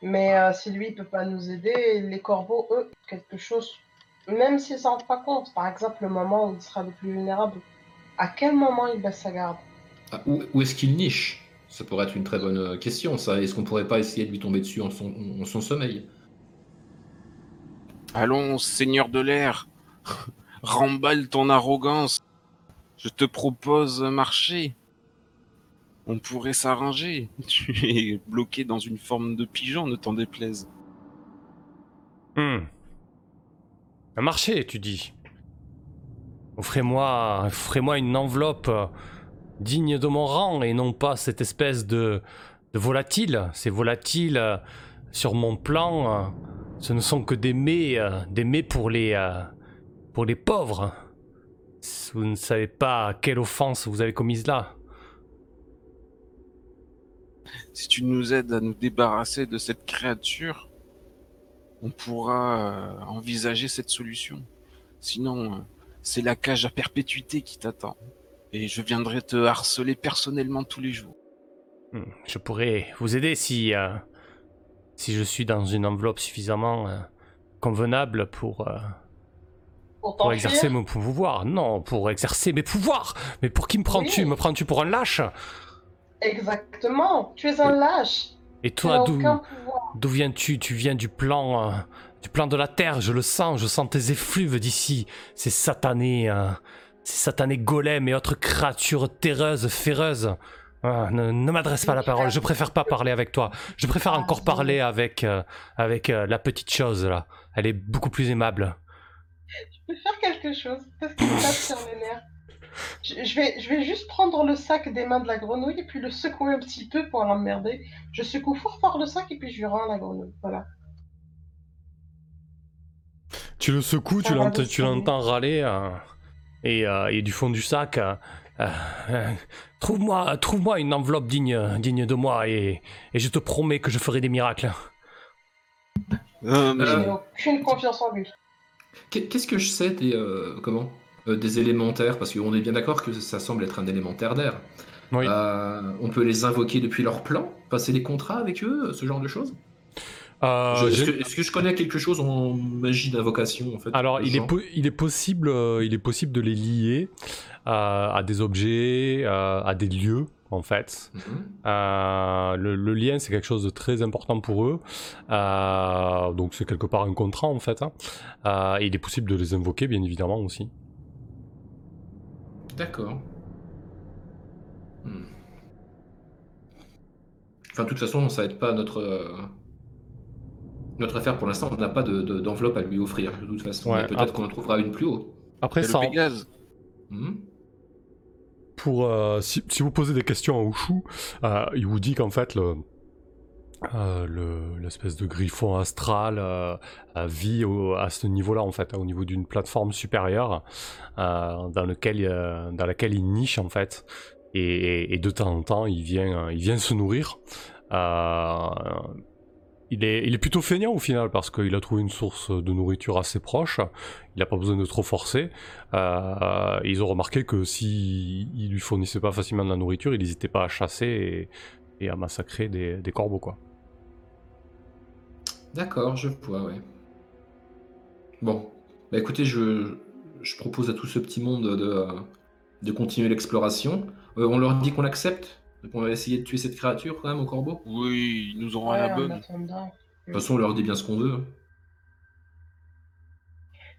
Mais euh, si lui il peut pas nous aider, les corbeaux, eux, quelque chose, même s'ils s'en rendent pas compte, par exemple le moment où il sera le plus vulnérable, à quel moment il baisse sa garde? Ah, où où est-ce qu'il niche? Ça pourrait être une très bonne euh, question. Ça. Est-ce qu'on pourrait pas essayer de lui tomber dessus en son, en son sommeil? Allons, Seigneur de l'air, remballe ton arrogance. Je te propose un marché. On pourrait s'arranger. Tu es bloqué dans une forme de pigeon, ne t'en déplaise. Hmm. Un marché, tu dis. Offrez-moi, offrez-moi une enveloppe digne de mon rang et non pas cette espèce de, de volatile. Ces volatiles euh, sur mon plan, ce ne sont que des mets, euh, des mets pour les, euh, pour les pauvres. Vous ne savez pas quelle offense vous avez commise là. Si tu nous aides à nous débarrasser de cette créature, on pourra euh, envisager cette solution. Sinon, c'est la cage à perpétuité qui t'attend. Et je viendrai te harceler personnellement tous les jours. Hmm, Je pourrais vous aider si, si je suis dans une enveloppe suffisamment euh, convenable pour, euh, Pour exercer mon pouvoir. Non, pour exercer mes pouvoirs. Mais pour qui me prends-tu? Oui. Me prends-tu pour un lâche? Exactement, tu es un lâche. Et toi, d'où viens-tu? Tu viens du plan, euh, du plan de la terre. Je le sens. Je sens tes effluves d'ici. Ces satanés, ces satanés golems et autres créatures terreuses, féreuses. Ah, ne ne m'adresse pas la parole. Je préfère pas parler avec toi. Je préfère encore parler avec euh, avec euh, la petite chose là. Elle est beaucoup plus aimable. Tu peux faire quelque chose. Qu'est-ce qui me tape sur les nerfs je, je vais, je vais juste prendre le sac des mains de la grenouille et puis le secouer un petit peu pour l'emmerder. Je secoue fort fort le sac et puis je lui rends la grenouille. Voilà. Tu le secoues, tu l'entends, râler euh, et, euh, et du fond du sac. Euh, trouve-moi, trouve-moi une enveloppe digne, digne de moi et, et je te promets que je ferai des miracles. Euh, Je Euh, n'ai aucune confiance en lui. Qu'est- Qu'est-ce que je sais des euh, comment Euh, des élémentaires? Parce qu'on est bien d'accord que ça semble être un élémentaire d'air. Oui. Euh, on peut les invoquer depuis leur plan, passer des contrats avec eux, ce genre de choses? Euh, Est-ce j'ai- que, je connais quelque chose en magie d'invocation en fait Alors, il est, il, possible, euh, il est possible de les lier euh, à des objets, euh, à des lieux, en fait. Mhm. Euh, le, le lien, c'est quelque chose de très important pour eux. Euh, donc, c'est quelque part un contrat, en fait. hein. Euh, et il est possible de les invoquer, bien évidemment, aussi. D'accord. Hmm. Enfin, de toute façon, ça aide pas notre euh, notre affaire pour l'instant. On n'a pas de- de- d'enveloppe à lui offrir. De toute façon, Ouais, peut-être après- qu'on en trouvera une plus haut. Après, ça, le Pégase. Hmm. Pour, euh, si, vous posez des questions à Ushu, euh, il vous dit qu'en fait, le, euh, le- l'espèce de griffon astral vit à ce niveau-là, en fait, au niveau d'une plateforme supérieure dans, lequel, dans laquelle il niche, en fait. Et, et- de temps en temps, il vient, il vient se nourrir. Il est, plutôt feignant au final parce qu'il a trouvé une source de nourriture assez proche. Il n'a pas besoin de trop forcer. Euh, ils ont remarqué que si il lui fournissait pas facilement de la nourriture, il n'hésitait pas à chasser et, à massacrer des, corbeaux quoi. D'accord, je vois, ouais. Bon, bah écoutez, je, propose à tout ce petit monde de, de continuer l'exploration. Euh, on leur dit qu'on accepte, qu'on va essayer de tuer cette créature quand même au corbeau. Oui, ils nous auront Ouais, à la bonne. De toute façon, on leur dit bien ce qu'on veut. hein.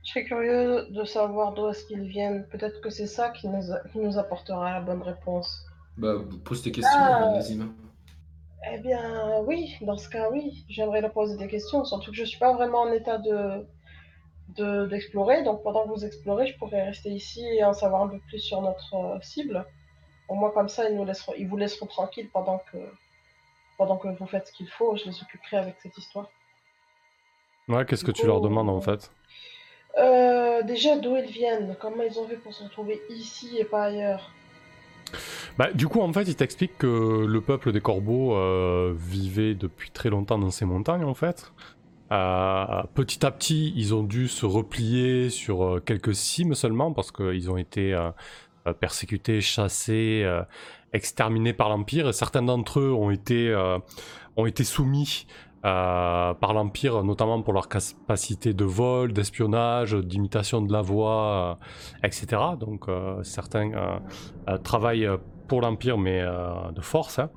Je serais curieux de savoir d'où est-ce qu'ils viennent. Peut-être que c'est ça qui nous, a- qui nous apportera la bonne réponse. Bah, pose tes questions, Ah. Nazim. Eh bien, oui, dans ce cas, oui. J'aimerais leur poser des questions, surtout que je suis pas vraiment en état de de- d'explorer. Donc, pendant que vous explorez, je pourrais rester ici et en savoir un peu plus sur notre euh, cible. Au moins, comme ça, ils, nous laisseront, ils vous laisseront tranquille pendant que, pendant que vous faites ce qu'il faut. Je les occuperai avec cette histoire. Ouais, qu'est-ce que tu leur demandes en fait? Euh, déjà, d'où ils viennent? Comment ils ont fait pour se retrouver ici et pas ailleurs? Bah, du coup, en fait, il t'explique que le peuple des corbeaux euh, vivait depuis très longtemps dans ces montagnes, en fait. Euh, petit à petit, ils ont dû se replier sur quelques cimes seulement parce qu'ils ont été persécutés, chassés, euh, exterminés par l'Empire. Certains d'entre eux ont été, euh, soumis euh, par l'Empire, notamment pour leur capacité de vol, d'espionnage, d'imitation de la voix, euh, etc. Donc, euh, certains euh, euh, travaillent euh, pour l'Empire, mais euh, de force. hein.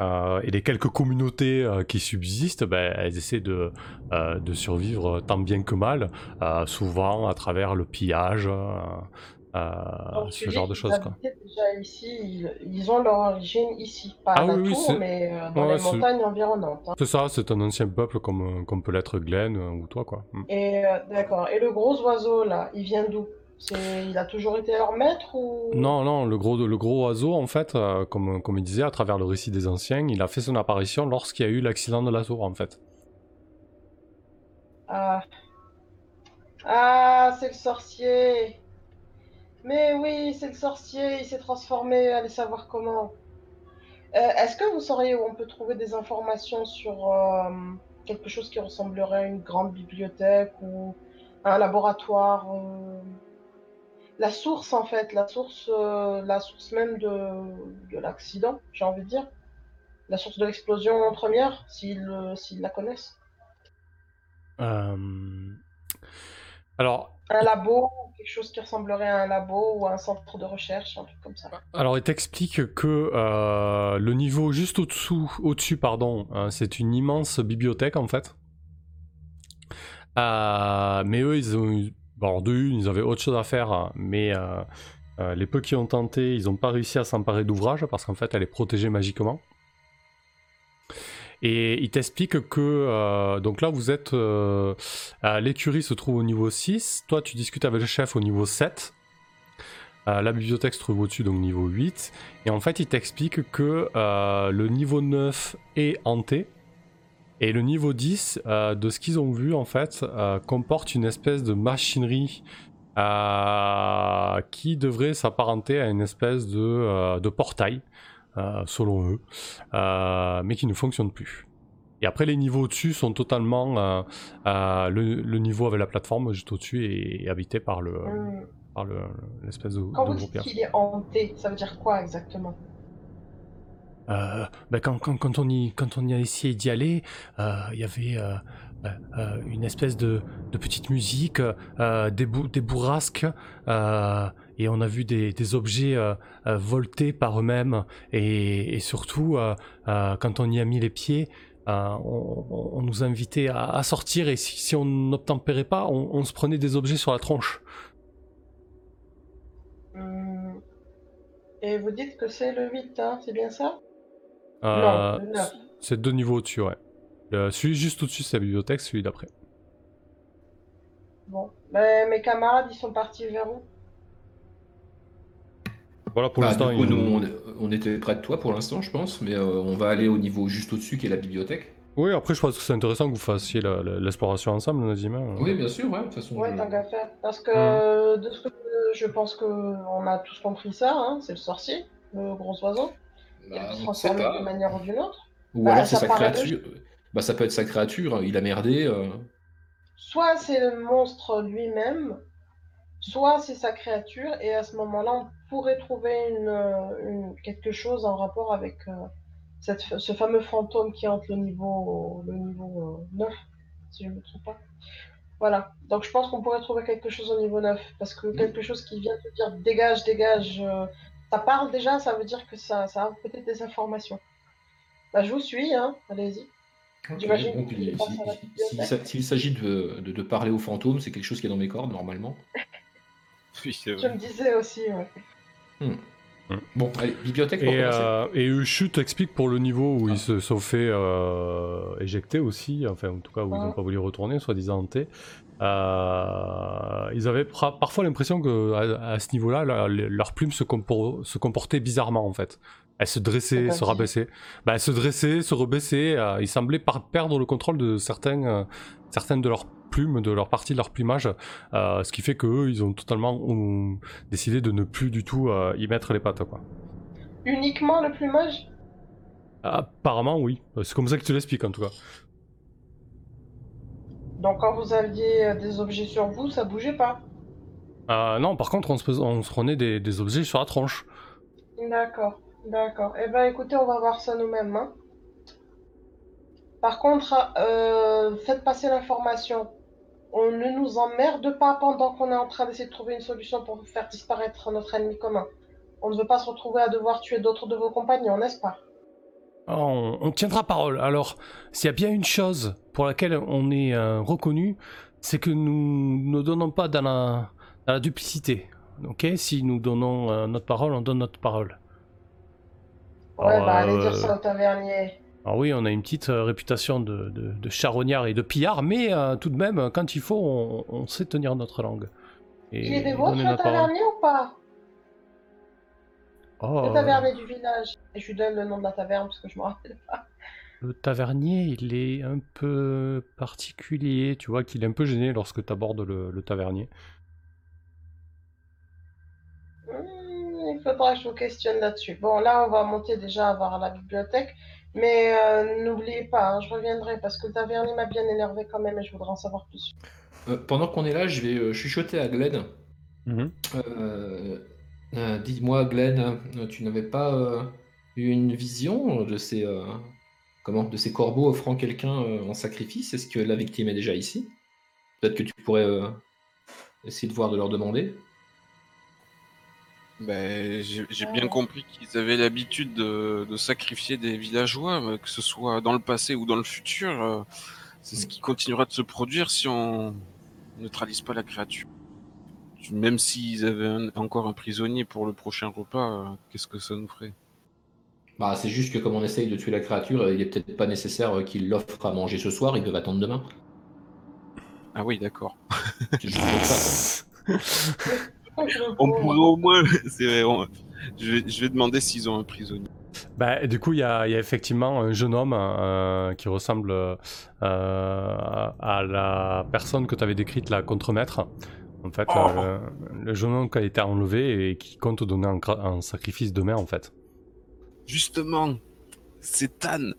Euh, et les quelques communautés euh, qui subsistent, ben, elles essaient de, euh, survivre tant bien que mal, euh, souvent à travers le pillage, euh, euh, ce genre de choses. Quoi. habitaient déjà ici, ils, ils ont leur origine ici, pas Ah à oui, mais euh, dans Ouais, les montagnes environnantes. hein. C'est ça, c'est un ancien peuple comme, comme peut l'être Glenn euh, ou toi. quoi. Mm. Et euh, d'accord. Et le gros oiseau là, il vient d'où? Il a toujours été leur maître ou? Non, non, le gros, le gros oiseau, en fait, euh, comme, comme il disait, à travers le récit des anciens, il a fait son apparition lorsqu'il y a eu l'accident de la tour, en fait. Ah, ah, c'est le sorcier. Mais oui, c'est le sorcier. Il s'est transformé. Allez savoir comment. Euh, est-ce que vous sauriez où on peut trouver des informations sur euh, quelque chose qui ressemblerait à une grande bibliothèque ou un laboratoire La source, en fait, la source, euh, la source même de, de l'accident, j'ai envie de dire. La source de l'explosion première, s'ils s'ils la connaissent. Euh, Alors, Un labo, quelque chose qui ressemblerait à un labo ou à un centre de recherche, un truc comme ça. Alors, il t'explique que euh, le niveau juste au-dessous, au-dessus, pardon, hein, c'est une immense bibliothèque en fait. Euh, mais eux, ils ont eu, bon, de une, ils avaient autre chose à faire, mais euh, les peu qui ont tenté, ils n'ont pas réussi à s'emparer d'ouvrage parce qu'en fait, elle est protégée magiquement. Et il t'explique que, euh, donc là, vous êtes, euh, l'écurie se trouve au niveau 6, toi, tu discutes avec le chef au niveau 7. Euh, la bibliothèque se trouve au-dessus, donc niveau 8. Et en fait, il t'explique que le niveau 9 est hanté. Et le niveau 10, euh, de ce qu'ils ont vu, en fait, comporte une espèce de machinerie qui devrait s'apparenter à une espèce de, portail, selon eux, euh, mais qui ne fonctionne plus. Et après, les niveaux au-dessus sont totalement. euh, euh, le, le niveau avec la plateforme juste au-dessus est, est habité par le, Hmm. par le- l'espèce de, Quand de vous dites qu'il est hanté, ça veut dire quoi exactement? Euh, ben, quand, quand, quand, on y, quand on y a essayé d'y aller, euh, il y avait euh, ben, euh, une espèce de, de petite musique, euh, des, bou- des bourrasques, euh, et on a vu des, des objets euh, euh, volter par eux-mêmes, et, et surtout, euh, quand on y a mis les pieds, euh, on, nous invitait à, à sortir, et si, si on n'obtempérait pas, on, on se prenait des objets sur la tronche. Hum. Et vous dites que c'est le 8, hein, c'est bien ça? Euh, Non, le 9. C'est deux niveaux au-dessus, ouais. Celui juste au-dessus, c'est la bibliothèque, celui d'après. Bon. Ben, mes camarades, ils sont partis vers où? Voilà pour Bah, l'instant. du coup, il- nous, on, on était près de toi pour l'instant, je pense, mais euh, on va aller au niveau juste au-dessus qui est la bibliothèque. Oui, après, je pense que c'est intéressant que vous fassiez l'exploration ensemble, Nazima. Oui, bien sûr, ouais, de toute façon. Ouais, je- tant qu'à faire. Parce que Hum. de ce que je pense que on a tous compris ça, hein, c'est le sorcier, le gros oiseau. Il Bah, peut se pas. d'une manière ou d'une autre. Ou Bah, alors c'est sa créature. Bah, ça peut être sa créature, il a merdé. euh, Soit c'est le monstre lui-même, soit c'est sa créature, et à ce moment-là, on pourrait trouver une, euh, une- quelque chose en rapport avec euh, cette, ce fameux fantôme qui hante le niveau, le niveau euh, 9, si je ne me trompe pas. Voilà, donc je pense qu'on pourrait trouver quelque chose au niveau 9, parce que quelque chose qui vient te dire dégage, dégage, euh, ça parle déjà, ça veut dire que ça, ça a peut-être des informations. Bah, je vous suis, hein, allez-y. Bon, s'il s'a- S'il s'agit de, de- de parler aux fantômes, c'est quelque chose qui est dans mes cordes normalement. Oui, Je me disais aussi, ouais. Bon, allez, bibliothèque pour Et, euh, et Ushu t'explique pour le niveau où ils se sont fait euh, éjecter aussi, enfin en tout cas où ils n'ont Ah. pas voulu retourner, soi-disant hantés. Euh, ils avaient parfois l'impression que à, à ce niveau-là, la- leurs plumes se, compor- se comportaient bizarrement en fait. Elles se dressaient, se rabaissaient. Bah, elles se dressaient, se rebaissaient. euh, ils semblaient par- perdre le contrôle de certains, euh, certaines de leurs plumes, de leur partie de leur plumage, euh, ce qui fait qu'eux, ils ont totalement ont décidé de ne plus du tout euh, y mettre les pattes, quoi. Uniquement le plumage? Apparemment, oui. C'est comme ça que tu l'expliques, en tout cas. Donc quand vous aviez euh, des objets sur vous, ça bougeait pas? Euh, non, par contre, on se, pos- on se prenait des, des objets sur la tronche. D'accord, d'accord. Eh ben écoutez, on va voir ça nous-mêmes. hein. Par contre, euh, faites passer l'information. On ne nous emmerde pas pendant qu'on est en train d'essayer de trouver une solution pour faire disparaître notre ennemi commun. On ne veut pas se retrouver à devoir tuer d'autres de vos compagnons, n'est-ce pas? On, on tiendra parole. Alors, s'il y a bien une chose pour laquelle on est euh, reconnu, c'est que nous ne donnons pas dans la, dans la duplicité. Ok? Si nous donnons euh, notre parole, on donne notre parole. Ouais, Alors, bah allez euh, dire ça au tavernier. Alors oui, on a une petite euh, réputation de, de, de charognard et de pillard, mais euh, tout de même, quand il faut, on, on sait tenir notre langue. Et est des vôtres, le tavernier ou pas? Oh, Le tavernier du village. Et je lui donne le nom de la taverne parce que je me rappelle pas. Le tavernier, il est un peu particulier. Tu vois qu'il est un peu gêné lorsque tu abordes le, le tavernier. Hmm, il faudra que je vous questionne là-dessus. Bon, là, on va monter déjà à voir la bibliothèque. Mais euh, n'oubliez pas, hein, je reviendrai parce que le tavernier m'a bien énervé quand même et je voudrais en savoir plus. Euh, pendant qu'on est là, je vais euh, chuchoter à Glenn. Mhm. Euh, euh, Dis-moi, Glenn, tu n'avais pas euh, eu une vision de ces, euh, comment, de ces corbeaux offrant quelqu'un euh, en sacrifice? Est-ce que la victime est déjà ici? Peut-être que tu pourrais euh, essayer de voir, de leur demander. Ben, j'ai bien Ah. compris qu'ils avaient l'habitude de, de sacrifier des villageois, mais que ce soit dans le passé ou dans le futur. euh, C'est ce qui continuera de se produire si on neutralise pas la créature. Même s'ils avaient un- encore un prisonnier pour le prochain repas, euh, qu'est-ce que ça nous ferait? Bah, c'est juste que comme on essaye de tuer la créature, euh, il est peut-être pas nécessaire euh, qu'ils l'offrent à manger ce soir, ils peuvent attendre demain. Ah oui, d'accord. On pourrait au moins. C'est vrai, on- Je, vais, je vais demander s'ils ont un prisonnier. Bah, du coup, il y a, il y a effectivement un jeune homme euh, qui ressemble euh, à la personne que tu avais décrite, la contremaître. En fait, Oh. euh, le, le jeune homme qui a été enlevé et qui compte donner un, sacrifice demain, en fait. Justement, c'est Tan.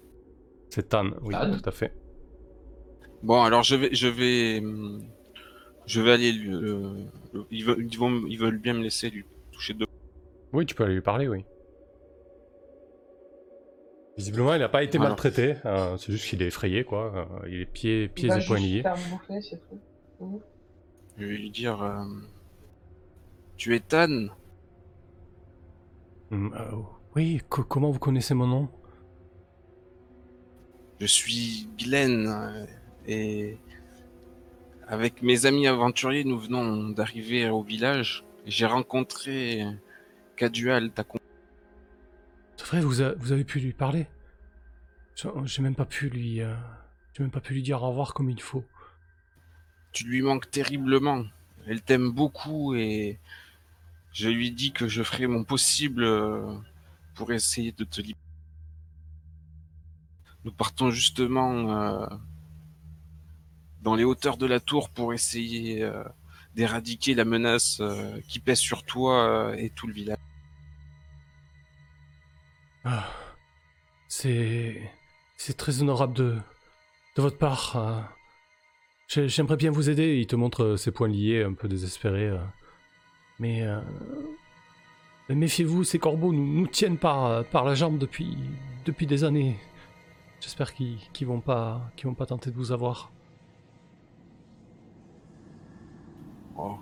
C'est Tan, oui, Tan tout à fait. Bon, alors je vais, je vais, hum, je vais aller. lui- euh, ils, veulent, ils, vont, ils veulent bien me laisser lui toucher deux. Oui, tu peux aller lui parler, oui. Visiblement, il n'a pas été Voilà. maltraité. euh, c'est juste qu'il est effrayé, quoi. euh, il est pieds, pieds va et poings liés. Mhm. Je vais lui dire euh, Tu es Tan Hum, euh, oui, co- comment vous connaissez mon nom? Je suis Glenn euh, et avec mes amis aventuriers, nous venons d'arriver au village. J'ai rencontré Cadual, ta C'est vrai, vous, a- vous avez pu lui parler J'ai même pas pu lui, euh, j'ai même pas pu lui dire au revoir comme il faut. Tu lui manques terriblement. Elle t'aime beaucoup et je lui dis que je ferai mon possible euh, pour essayer de te libérer. Nous partons justement euh, dans les hauteurs de la tour pour essayer euh, d'éradiquer la menace euh, qui pèse sur toi euh, et tout le village. Ah, c'est, c'est très honorable de, de votre part. J'ai- J'aimerais bien vous aider. Il te montre ses poings liés, un peu désespéré. Mais, méfiez-vous, ces corbeaux nous, tiennent par, par la jambe depuis, depuis des années. J'espère qu'ils qu'ils vont pas, qu'ils vont pas tenter de vous avoir. Oh,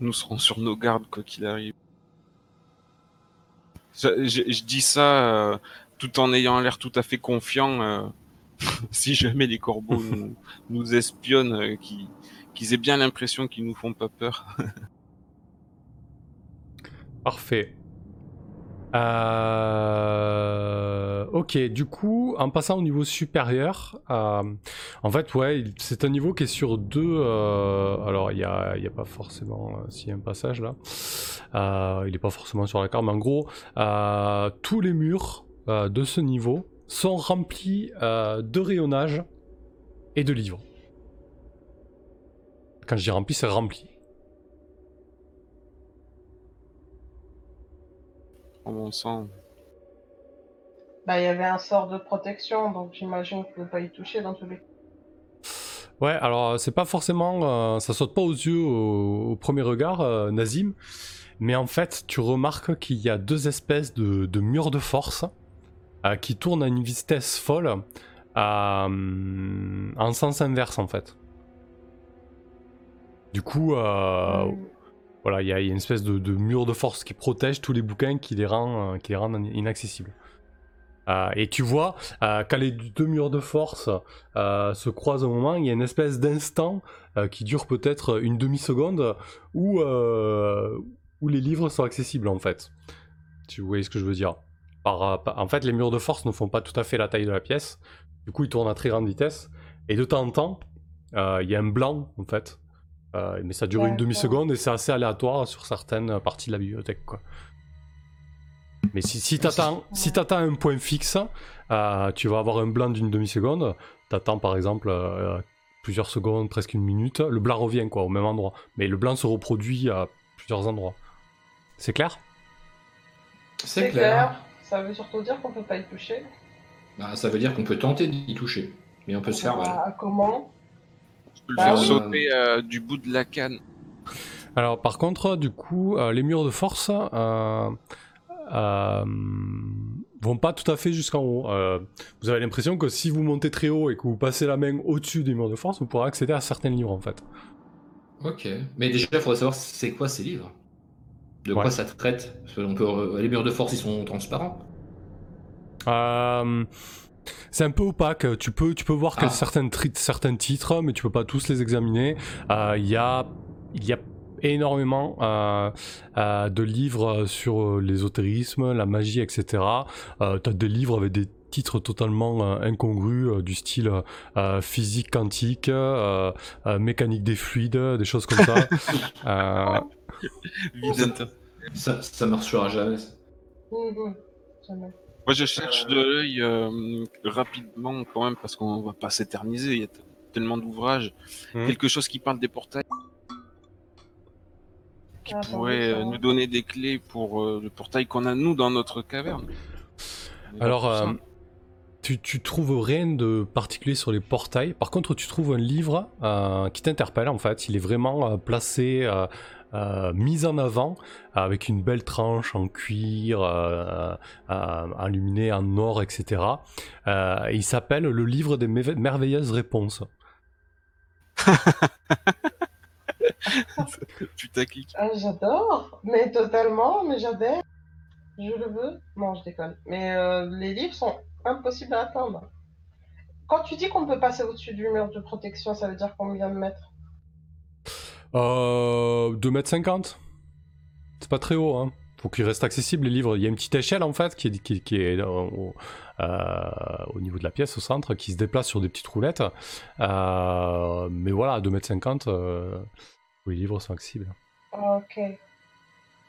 nous serons sur nos gardes quoi qu'il arrive. Je, je- je dis ça euh, tout en ayant l'air tout à fait confiant. euh, si jamais les corbeaux nous, nous espionnent, euh, qu'ils qu'ils aient bien l'impression qu'ils nous font pas peur. Parfait. Euh, Ok, du coup, en passant au niveau supérieur, euh, en fait, ouais, c'est un niveau qui est sur deux. euh, Alors, il n'y a, a pas forcément. S'il y un passage là, il n'est pas forcément sur la carte, mais en gros, tous les murs de ce niveau sont remplis de rayonnage et de livres. Quand je dis rempli, c'est rempli. En mon sens. Bah, il y avait un sort de protection, donc j'imagine qu'il ne faut pas y toucher dans tous les cas. Ouais, alors euh, c'est pas forcément, euh, ça saute pas aux yeux au, au premier regard, euh, Nazim, mais en fait tu remarques qu'il y a deux espèces de, de murs de force euh, qui tournent à une vitesse folle, euh, en sens inverse en fait. Du coup, euh, Mm. Voilà, il y, a une espèce de, mur de force qui protège tous les bouquins qui les rend, euh, inaccessibles. Euh, et tu vois, euh, quand les deux murs de force se croisent au moment, il y a une espèce d'instant qui dure peut-être une demi-seconde où, les livres sont accessibles en fait. Tu vois ce que je veux dire? En fait, les murs de force ne font pas tout à fait la taille de la pièce. Du coup, ils tournent à très grande vitesse. Et de temps en temps, il y a un blanc en fait. Euh, mais ça dure une demi-seconde et c'est assez aléatoire sur certaines parties de la bibliothèque. Quoi. Mais si, si t'attends si t'attends un point fixe, euh, tu vas avoir un blanc d'une demi-seconde. T'attends par exemple euh, plusieurs secondes, presque une minute. Le blanc revient quoi au même endroit. Mais le blanc se reproduit à plusieurs endroits. C'est clair? C'est clair. Ça veut surtout dire qu'on peut pas y toucher. Bah, ça veut dire qu'on peut tenter d'y toucher, mais on peut se faire mal. Ah, comment? Peux le Bah faire oui. sauter euh, du bout de la canne. Alors par contre, du coup, euh, les murs de force euh, euh, vont pas tout à fait jusqu'en haut. Euh, vous avez l'impression que si vous montez très haut et que vous passez la main au-dessus des murs de force, vous pourrez accéder à certains livres en fait. Ok. Mais déjà, il faudrait savoir c'est quoi ces livres? De Ouais. quoi ça traite? Parce que on peut, euh, Les murs de force, ils sont transparents. Euh, c'est un peu opaque. Tu peux, tu peux voir que Ah. certains, certains titres, mais tu peux pas tous les examiner. Euh, Il y a, il y a énormément euh, euh, de livres sur l'ésotérisme, la magie, etc. Euh, tu as des livres avec des titres totalement euh, incongrus euh, du style physique quantique, euh, euh, mécanique des fluides, des choses comme ça. Euh. Ça, ça marchera jamais. Mhm. Jamais. Moi, je cherche de l'œil euh, rapidement quand même parce qu'on va pas s'éterniser. Il y a tellement d'ouvrages. Mhm. Quelque chose qui parle des portails, qui Ah, pourrait euh, nous donner des clés pour euh, le portail qu'on a nous dans notre caverne. Alors, euh, tu, tu trouves rien de particulier sur les portails. Par contre, tu trouves un livre euh, qui t'interpelle en fait. Il est vraiment euh, placé euh, euh, mise en avant avec une belle tranche en cuir, euh, euh, illuminé en or, etc. Euh, il s'appelle Le livre des merve- merveilleuses réponses. Putaclic. Ah, j'adore, mais totalement, mais j'adhère. Je le veux. Non, je déconne. Mais euh, les livres sont impossibles à atteindre. Quand tu dis qu'on peut passer au-dessus du mur de protection, ça veut dire combien de mètres Euh, 2m50 C'est pas très haut, hein. Faut qu'il reste accessible les livres. Il y a une petite échelle en fait qui est, qui, qui est euh, au, euh, au niveau de la pièce au centre, qui se déplace sur des petites roulettes. Euh, mais voilà, à 2m50, euh, les livres sont accessibles. Ok.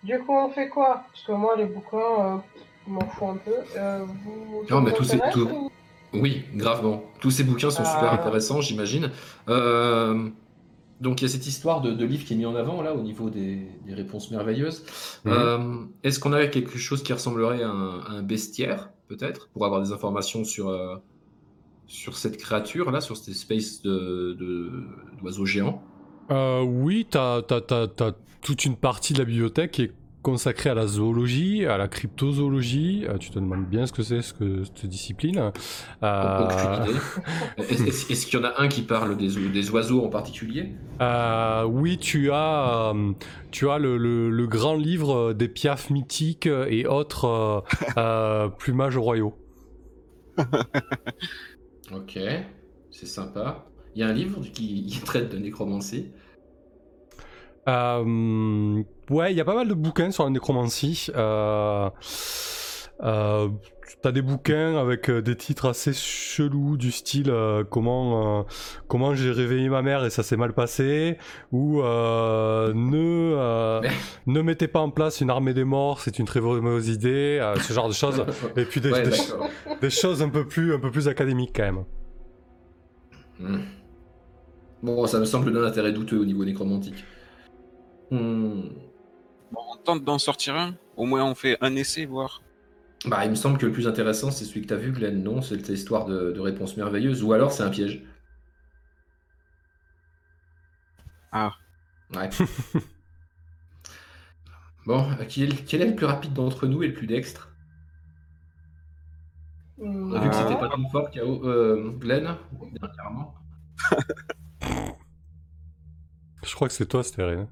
Du coup, on fait quoi? Parce que moi, les bouquins, euh, je m'en fous un peu. Euh, vous, Non, mais tous ces- tout- ou- Oui, gravement. Tous ces bouquins sont super Ah. intéressants, j'imagine. Euh, donc il y a cette histoire de, de livre qui est mis en avant là au niveau des, des réponses merveilleuses. Mhm. Euh, Est-ce qu'on a quelque chose qui ressemblerait à un, à un bestiaire, peut-être, pour avoir des informations sur, euh, sur cette créature là, sur cette espèce de d'oiseau géant? Euh, oui, t'as as, toute une partie de la bibliothèque qui est consacrée à la zoologie, à la cryptozoologie. Euh, tu te demandes bien ce que c'est, ce que cette discipline. Euh, idée. Est-ce qu'il y en a un qui parle des, oiseaux en particulier? Euh, oui, tu as, tu as le, le- le grand livre des piafs mythiques et autres euh, plumages royaux. Ok, c'est sympa. Il y a un livre qui, qui traite de nécromancie? Euh, ouais, il y a pas mal de bouquins sur la nécromancie. Euh, euh, T'as des bouquins avec des titres assez chelous du style comment comment j'ai réveillé ma mère et ça s'est mal passé ou ne ne mettez pas en place une armée des morts c'est une très mauvaise idée ce genre de choses et puis des, Ouais, des- d'accord. des choses un peu plus un peu plus académiques quand même. Hmm. Bon, ça me semble d'un intérêt douteux au niveau nécromantique. Hmm. Bon, on tente d'en sortir un. Au moins, on fait un essai, voir. Bah, il me semble que le plus intéressant, c'est celui que t'as vu, Glenn, non? C'est cette histoire de, de réponse merveilleuse, ou alors c'est un piège. Ah. Ouais. bon, euh, qui est, le- quel est le plus rapide d'entre nous et le plus dextre? On a vu que c'était pas ton fort, K.O. Euh, Glenn, dernièrement. Je crois que c'est toi, Stérine.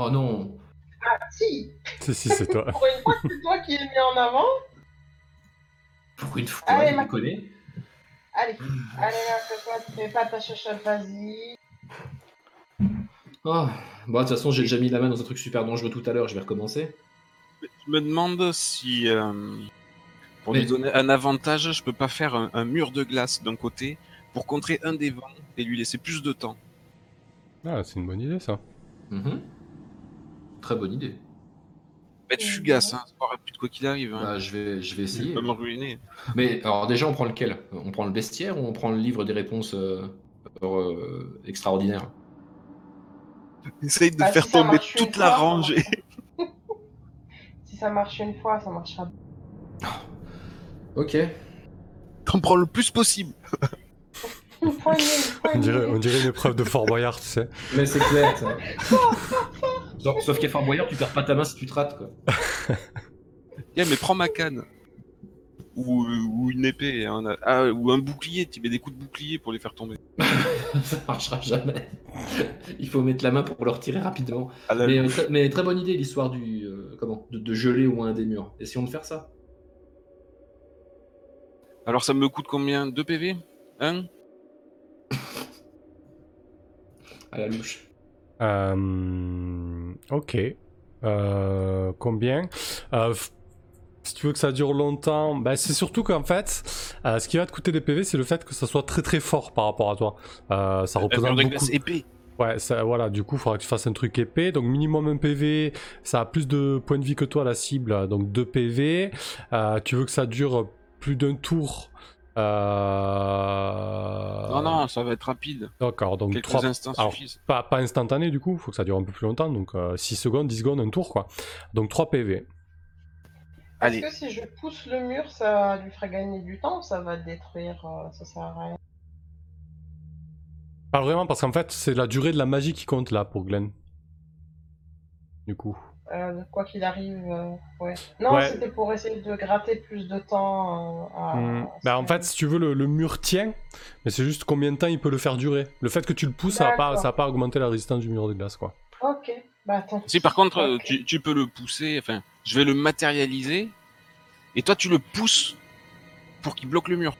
Oh non! Si, Si si c'est toi. pour une fois, c'est toi qui es mis en avant. Pour une fois, Allez, ma-? Allez, allez, là, fais-toi, fais pas ta chochotte, vas-y. Oh. Bon, de toute façon, j'ai déjà mis la main dans un truc super dangereux tout à l'heure, je vais recommencer. Je me demande si, euh, pour Mais- lui donner un avantage, je peux pas faire un, un mur de glace d'un côté pour contrer un des vents et lui laisser plus de temps. Ah, c'est une bonne idée ça. Mhm. Très bonne idée. Être Mhm. fugace, hein, pas rapide quoi qu'il arrive. Hein. Bah, je vais, je vais Il essayer. peut me ruiner. Mais alors déjà, on prend lequel? On prend le bestiaire ou on prend le livre des réponses euh, euh, extraordinaires Essaye de Bah, faire tomber toute la fois, rangée. Si ça marche une fois, ça marchera. Ok. T'en prends le plus possible. On dirait, on dirait une épreuve de Fort Boyard, tu sais. Mais c'est clair, ça. Sauf, sauf qu'à Fort Boyard, tu perds pas ta main si tu te rates, quoi. Yeah, mais prends ma canne. Ou, ou une épée. Ah, ou un bouclier. Tu mets des coups de bouclier pour les faire tomber. ça marchera jamais. Il faut mettre la main pour le retirer rapidement. Mais, euh, très, mais très bonne idée l'histoire du euh, comment de, de geler au moins un des murs. Essayons de faire ça. Alors ça me coûte combien? 2 PV 1 À la louche. Euh, ok. Euh, combien? Euh, Si tu veux que ça dure longtemps, bah, c'est surtout qu'en fait, ce qui va te coûter des PV, c'est le fait que ça soit très très fort par rapport à toi. Ça représente beaucoup. épée. Ouais, ça, voilà, du coup, il faudra que tu fasses un truc épais. Donc, minimum un PV, ça a plus de points de vie que toi, la cible. Donc, 2 PV. Tu veux que ça dure plus d'un tour. Euh... Non, non, ça va être rapide. D'accord, donc Quelques 3 instants alors, suffisent. pas, pas instantané du coup, faut que ça dure un peu plus longtemps, donc 6 secondes, 10 secondes, un tour quoi. Donc 3 PV. Est-ce que si je pousse le mur, ça lui ferait gagner du temps ou ça va détruire euh, Ça sert à rien? Pas vraiment parce qu'en fait c'est la durée de la magie qui compte là pour Glenn. du coup. Euh, quoi qu'il arrive, euh, ouais. Non, Ouais. c'était pour essayer de gratter plus de temps euh, à... À Bah, en fait, si tu veux, le, le mur tient, mais c'est juste combien de temps il peut le faire durer. Le fait que tu le pousses, ça va pas, ça va pas augmenter la résistance du mur de glace, quoi. Ok, bah attends. Si par contre, tu, tu peux le pousser, enfin, je vais le matérialiser, et toi tu le pousses pour qu'il bloque le mur.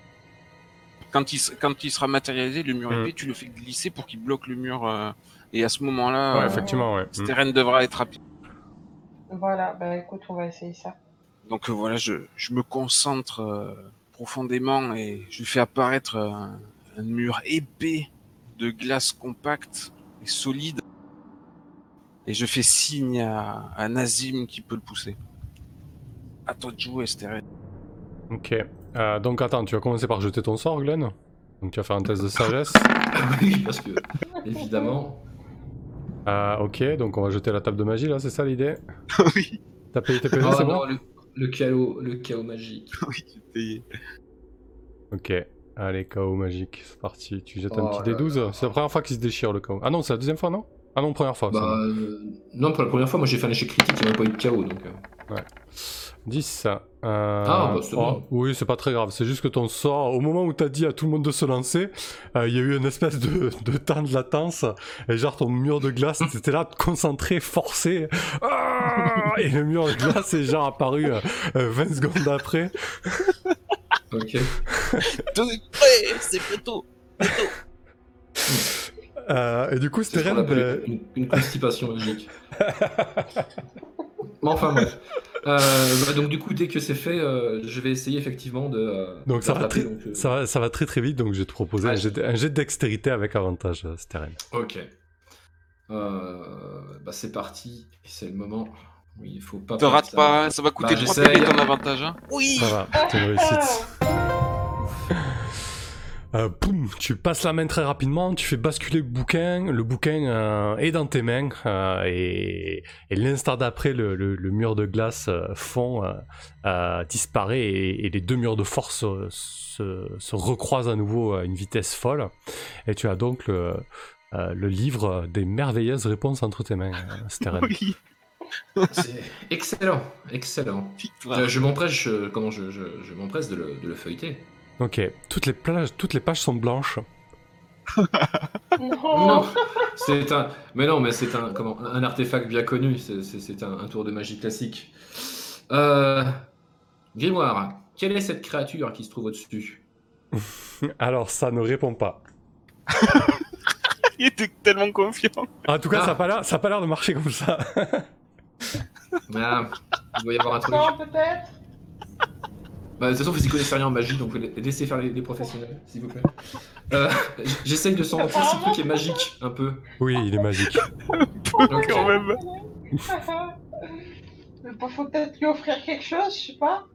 Quand il, s- quand il sera matérialisé, le mur Mm. épais, tu le fais glisser pour qu'il bloque le mur. euh, et à ce moment-là, Ouais, euh, effectivement, ouais. ce terrain devra être rapide. Voilà, bah écoute, on va essayer ça. Donc euh, voilà, je, je me concentre euh, profondément et je fais apparaître euh, un, un mur épais de glace compacte et solide. Et je fais signe à, à Nazim qui peut le pousser. À toi de jouer, Steren. Ok. Euh, donc attends, tu vas commencer par jeter ton sort, Glenn. Donc tu vas faire un test de sagesse. oui, parce que, évidemment. Euh, ok, donc on va jeter la table de magie là, c'est ça l'idée oui, T'as payé tes PV, Oh c'est non, bon le, le chaos, le chaos magique. oui, j'ai payé. Ok. Allez, KO magique, c'est parti. Tu jettes un Oh petit là D12. là. C'est la première fois qu'il se déchire le KO. Ah non, c'est la deuxième fois, non? Ah non, première fois. c'est Bah, euh, non, pour la première fois, moi j'ai fait un échec critique, il n'y a même pas eu de chaos. Donc, euh. 10. Euh... Ah, bah, c'est bon. Oui, c'est pas très grave. C'est juste que ton sort, au moment où t'as dit à tout le monde de se lancer, euh, il y a eu une espèce de, de temps de latence. Et genre, ton mur de glace, t'étais là, concentré, forcé. Ah et le mur de glace est genre apparu euh, euh, 20 secondes après. Ok. c'est plutôt. Euh, et du coup, c'était ben, une, une constipation magique. Mais enfin bref. Euh, bah, donc du coup, dès que c'est fait, euh, je vais essayer effectivement de. euh, Donc ça va, très, donc, euh, ça, va, ça va très très vite, donc je vais te proposer un, je- jet de, un jet de dextérité avec avantage, Steren. Ok. Euh, bah c'est parti. C'est le moment. Oui, il faut pas. Te rate ça. pas, ça va coûter Bah, 3 j'essaye. PV ton avantage. Hein oui Ça va, une réussite. Euh, boum, tu passes la main très rapidement, tu fais basculer le bouquin, le bouquin euh, est dans tes mains euh, et, et l'instant d'après le, le- le mur de glace euh, fond, euh, euh, disparaît et, et les deux murs de force se, se- se recroisent à nouveau à une vitesse folle et tu as donc le, euh, le livre des merveilleuses réponses entre tes mains, Steren. Oui, C'est excellent, excellent. Euh, je m'empresse, je- comment je, je, je m'empresse de le, de le feuilleter. Ok, toutes les, plages, toutes les pages sont blanches. Non, Non, c'est un. Mais non, mais c'est un comment un artefact bien connu. C'est, c'est- c'est un, un tour de magie classique. Euh... Grimoire, quelle est cette créature qui se trouve au-dessus? Alors ça ne répond pas. Il était tellement confiant. En tout cas, Ah. ça n'a pas l'air de marcher comme ça. Ah, Il doit y avoir un truc. non peut-être? Bah, de toute façon, vous y connaissez rien en magie, donc laissez faire les, les professionnels, s'il vous plaît. Euh, J'essaye de sentir si le truc est magique, un peu. Oui, il est magique. Ok. Quand même. Faut peut-être lui offrir quelque chose, je sais pas.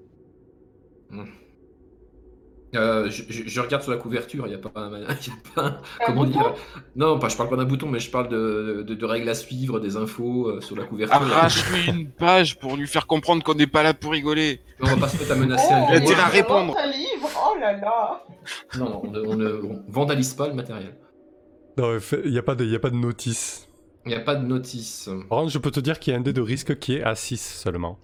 Euh, je, regarde sur la couverture, il n'y a pas un. y a pas un- comment dire? Non, pas, je parle pas d'un bouton, mais je parle de, de- de règles à suivre, des infos euh, sur la couverture. Arrache-lui une page pour lui faire comprendre qu'on n'est pas là pour rigoler. On va pas se mettre à menacer Oh, un intérêt à répondre. Un livre, oh là là. Non, non, on ne, on ne- on vandalise pas le matériel. Non, il n'y a, pas de- y a pas de notice. Il n'y a pas de notice. Par contre, je peux te dire qu'il y a un dé de risque qui est à 6 seulement.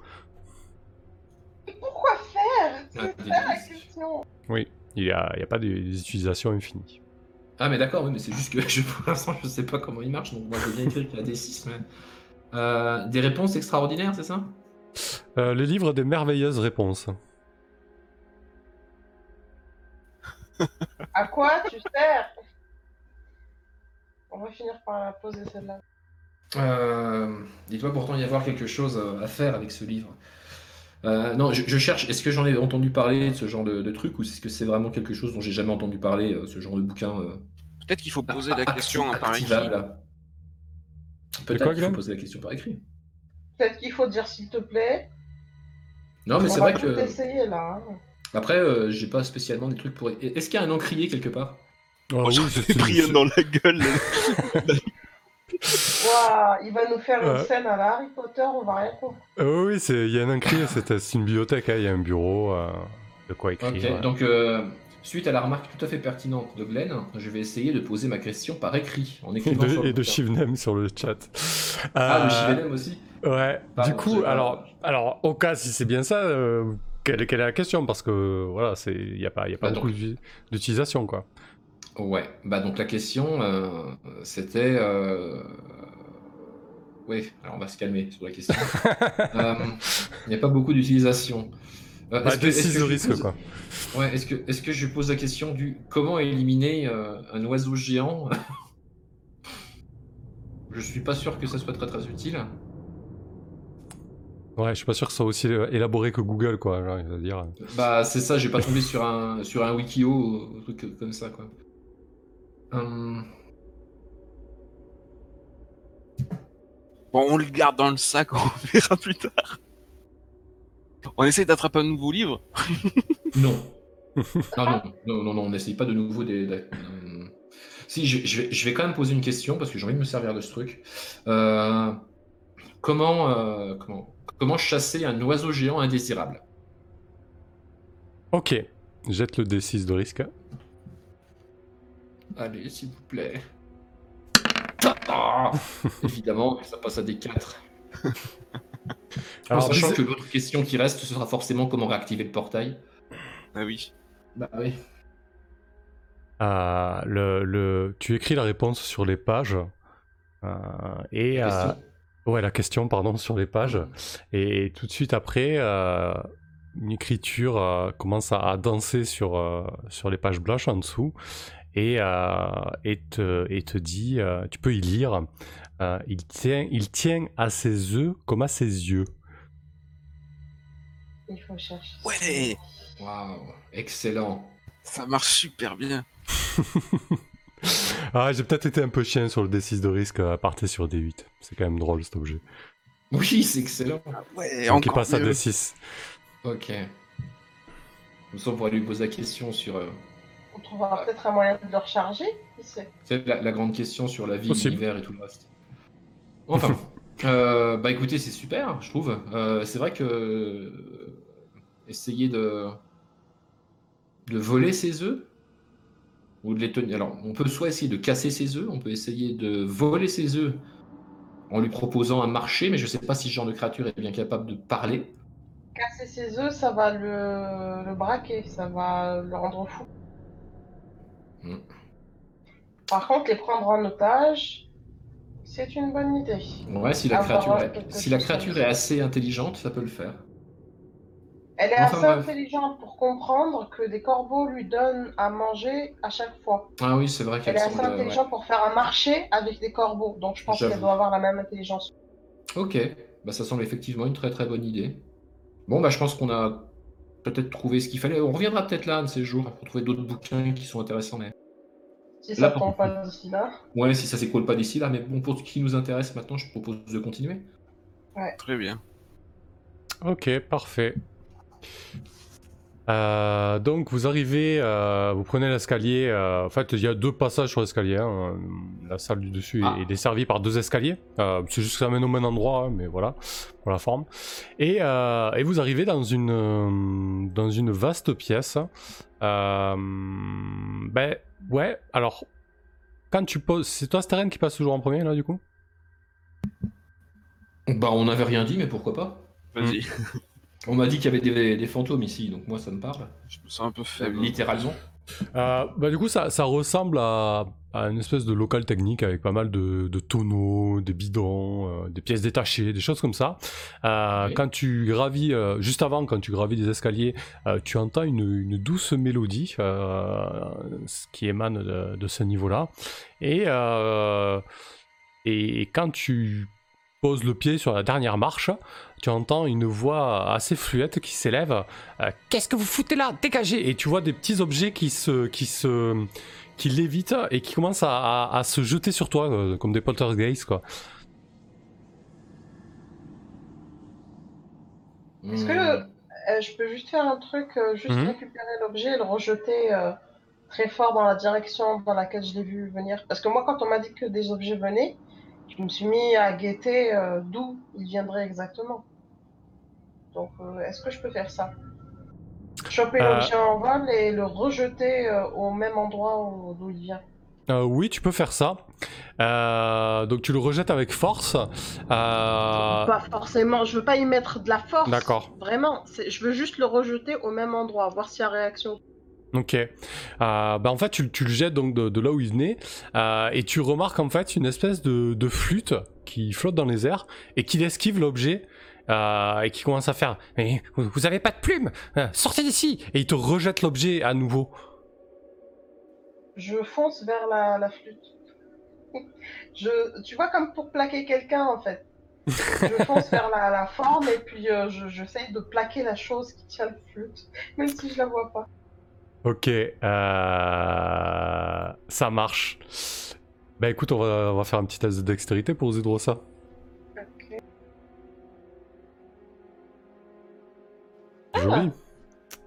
Pourquoi faire? Ah, C'est des ça la risques. Question. Il n'y a, il y a pas des des utilisations infinies. Ah, mais d'accord, oui, mais c'est juste que je, pour l'instant, je sais pas comment il marche, donc moi, j'ai bien écrit qu'il y a des 6, mais. Euh, des réponses extraordinaires, c'est ça? Euh, le livre des merveilleuses réponses. À quoi tu sers? On va finir par la poser celle-là. Euh, Il doit pourtant y avoir quelque chose euh, à faire avec ce livre. Euh, non, je, je cherche. Est-ce que j'en ai entendu parler de ce genre de, de truc ou est-ce que c'est vraiment quelque chose dont j'ai jamais entendu parler, euh, ce genre de bouquin euh, Peut-être qu'il faut poser la question par écrit. Peut-être quoi, qu'il faut poser la question par écrit. Peut-être qu'il faut dire s'il te plaît. Non, mais c'est vrai que. essayer là. hein. Après, euh, j'ai pas spécialement des trucs pour. Est-ce qu'il y a un encrier quelque part? Oh, Oh, oui, pris dans la gueule. Il va nous faire une scène à la Harry Potter, on va rien comprendre. Euh, oui, c'est- il y a un encrier, c'est une bibliothèque, hein, il y a un bureau, euh, de quoi écrire. Ouais. donc euh, Suite à la remarque tout à fait pertinente de Glenn, je vais essayer de poser ma question par écrit, en Et écrivant sur de, le et de. Shivnem sur le chat. Ah, le Euh, Chivenem aussi Ouais, Pardon, du coup, alors, alors, au cas si c'est bien ça, euh, quelle, quelle est la question? Parce que voilà, c'est, il n'y a pas, y a pas Bah, beaucoup d'u- d'utilisation, quoi. Ouais, bah donc la question, euh, c'était... euh, Oui, alors on va se calmer sur la question. Euh, Il n'y a pas beaucoup d'utilisation. Euh, Bah, est-ce que- des est-ce six que de je risque, pose- quoi. Ouais, est-ce que, est-ce que je pose la question du comment éliminer un oiseau géant? Je suis pas sûr que ça soit très très utile. Ouais, je suis pas sûr que ce soit aussi élaboré que Google, quoi. genre. Bah c'est ça, j'ai pas tombé sur un sur un wikio ou un truc comme ça quoi. Hum, Bon, on le garde dans le sac, on verra plus tard. On essaye d'attraper un nouveau livre? non. non, non, non, non, non, on n'essaye pas de nouveau des. des- hum. Si, je, je vais, je vais quand même poser une question parce que j'ai envie de me servir de ce truc. Euh, comment, euh, comment, comment chasser un oiseau géant indésirable? Ok, jette le D6 de risque. Allez, s'il vous plaît. Ah Évidemment, ça passe à des 4. En Alors, sachant dis- que l'autre question qui reste, ce sera forcément comment réactiver le portail. Ah oui. Bah oui. euh, le, le- tu écris la réponse sur les pages. euh, et euh, Question. ouais, la question, pardon, sur les pages. Et tout de suite après, euh, une écriture euh, commence à, à danser sur, euh, sur les pages blanches en dessous et, euh, et, te, et te dit, euh, tu peux y lire, euh, il, tient, il tient à ses œufs comme à ses yeux. Il faut chercher. Ouais, Waouh, excellent. ça marche super bien. Ah, j'ai peut-être été un peu chien sur le D6 de risque à partir sur D8. C'est quand même drôle cet objet. Oui, c'est excellent. Ouais, Donc il passe à mieux. D6. Ok. Comme ça, on pourrait lui poser la question sur. euh, On trouvera peut-être un moyen de le recharger. Qui sait c'est la, la grande question sur la vie, l'univers et tout le reste. Enfin, euh, bah écoutez, c'est super, je trouve. Euh, c'est vrai que euh, essayer de de voler ses œufs ou de les tenir. Alors, on peut soit essayer de casser ses œufs, on peut essayer de voler ses œufs en lui proposant un marché, mais je sais pas si ce genre de créature est bien capable de parler. Casser ses œufs, ça va le, le braquer, ça va le rendre fou. Hmm. Par contre, les prendre en otage, c'est une bonne idée. Ouais, si la créature, est, si la créature assez intelligente, ça peut le faire. Elle est Enfin, assez bref. intelligente pour comprendre que des corbeaux lui donnent à manger à chaque fois. Ah oui, c'est vrai Elle qu'elle est assez ouais. intelligente pour faire un marché avec des corbeaux, donc je pense qu'elle doit avoir la même intelligence. Ok, bah ça semble effectivement une très très bonne idée. Bon, bah je pense qu'on a peut-être trouvé ce qu'il fallait. On reviendra peut-être là un de ces jours pour trouver d'autres bouquins qui sont intéressants. Mais... Si Là, ça pour- tombe pas d'ici là. Ouais, si ça s'écoule pas d'ici là, mais bon, pour ce qui nous intéresse maintenant, je propose de continuer. Très bien. Ok, parfait. Euh, donc vous arrivez, euh, vous prenez l'escalier. euh, en fait, il y a deux passages sur l'escalier. hein. La salle du dessus Ah. est desservie par deux escaliers. Euh, c'est juste que ça mène au même endroit, hein, mais voilà pour la forme. Et, euh, et vous arrivez dans une euh, dans une vaste pièce. Euh, ben ouais. Alors quand tu poses, c'est toi Steren qui passe toujours en premier là du coup? Bah, on n'avait rien dit, mais pourquoi pas? Vas-y. On m'a dit qu'il y avait des, des fantômes ici, donc moi ça me parle. Je me sens un peu faible. Littéralement. Euh, bah, du coup, ça, ça ressemble à, à une espèce de local technique avec pas mal de, de tonneaux, des bidons, euh, des pièces détachées, des choses comme ça. Euh. Quand tu gravis, euh, juste avant, quand tu gravis des escaliers, euh, tu entends une, une douce mélodie euh, ce qui émane de, de ce niveau-là. Et, euh, et quand tu poses le pied sur la dernière marche, tu entends une voix assez fluette qui s'élève. Euh, Qu'est-ce que vous foutez là? Dégagez Et tu vois des petits objets qui se, qui se, qui lévitent et qui commencent à, à- à se jeter sur toi euh, comme des poltergeists quoi. Est-ce que Hmm. euh, je peux juste faire un truc, euh, juste Mhm. récupérer l'objet et le rejeter euh, très fort dans la direction dans laquelle je l'ai vu venir? Parce que moi, quand on m'a dit que des objets venaient, je me suis mis à guetter euh, d'où ils viendraient exactement. Donc, euh, est-ce que je peux faire ça? Choper Euh. l'objet en vol et le rejeter au même endroit où- d'où il vient. Euh, oui, tu peux faire ça. Euh, donc tu le rejettes avec force. Euh, Pas forcément, je veux pas y mettre de la force. D'accord. Vraiment, je veux juste le rejeter au même endroit, voir s'il y a réaction. Ok. Euh, bah en fait, tu, tu le jettes donc de, de là où il venait euh, et tu remarques en fait une espèce de, de flûte qui flotte dans les airs et qui esquive l'objet euh, et qui commence à faire Mais vous avez pas de plume Euh, Sortez d'ici Et il te rejette l'objet à nouveau. Je fonce vers la, la flûte. Je, tu vois, comme pour plaquer quelqu'un en fait. Je fonce vers la, la forme et puis je- j'essaye de plaquer la chose qui tient la flûte, même si je la vois pas. Ok. euh, ça marche. Bah écoute, on va, on va faire un petit test de dextérité pour Zedrosa. Ok. Joli.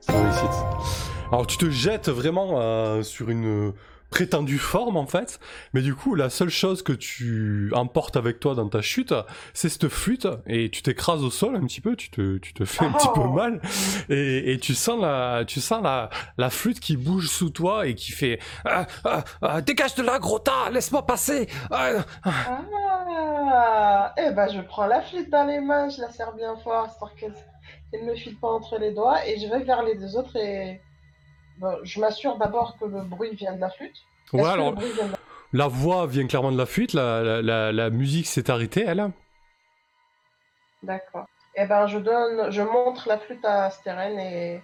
Réussite. Alors tu te jettes vraiment euh, sur une prétendue forme en fait, mais du coup la seule chose que tu emportes avec toi dans ta chute, c'est cette flûte. Et tu t'écrases au sol un petit peu, tu te, tu te fais un petit peu Oh. mal. Et, et tu sens la, tu sens la, la flûte qui bouge sous toi et qui fait Ah, ah, ah, dégage de là gros tas, laisse-moi passer. Ah, eh ben je prends la flûte dans les mains, je la serre bien fort, histoire qu'elle ne me file pas entre les doigts, et je vais vers les deux autres et je m'assure d'abord que le bruit vient de la flûte. Est-ce Ouais que alors le bruit vient de la- la voix vient clairement de la flûte, la, la, la, la musique s'est arrêtée elle. D'accord. Eh ben je donne, je montre la flûte à Steren et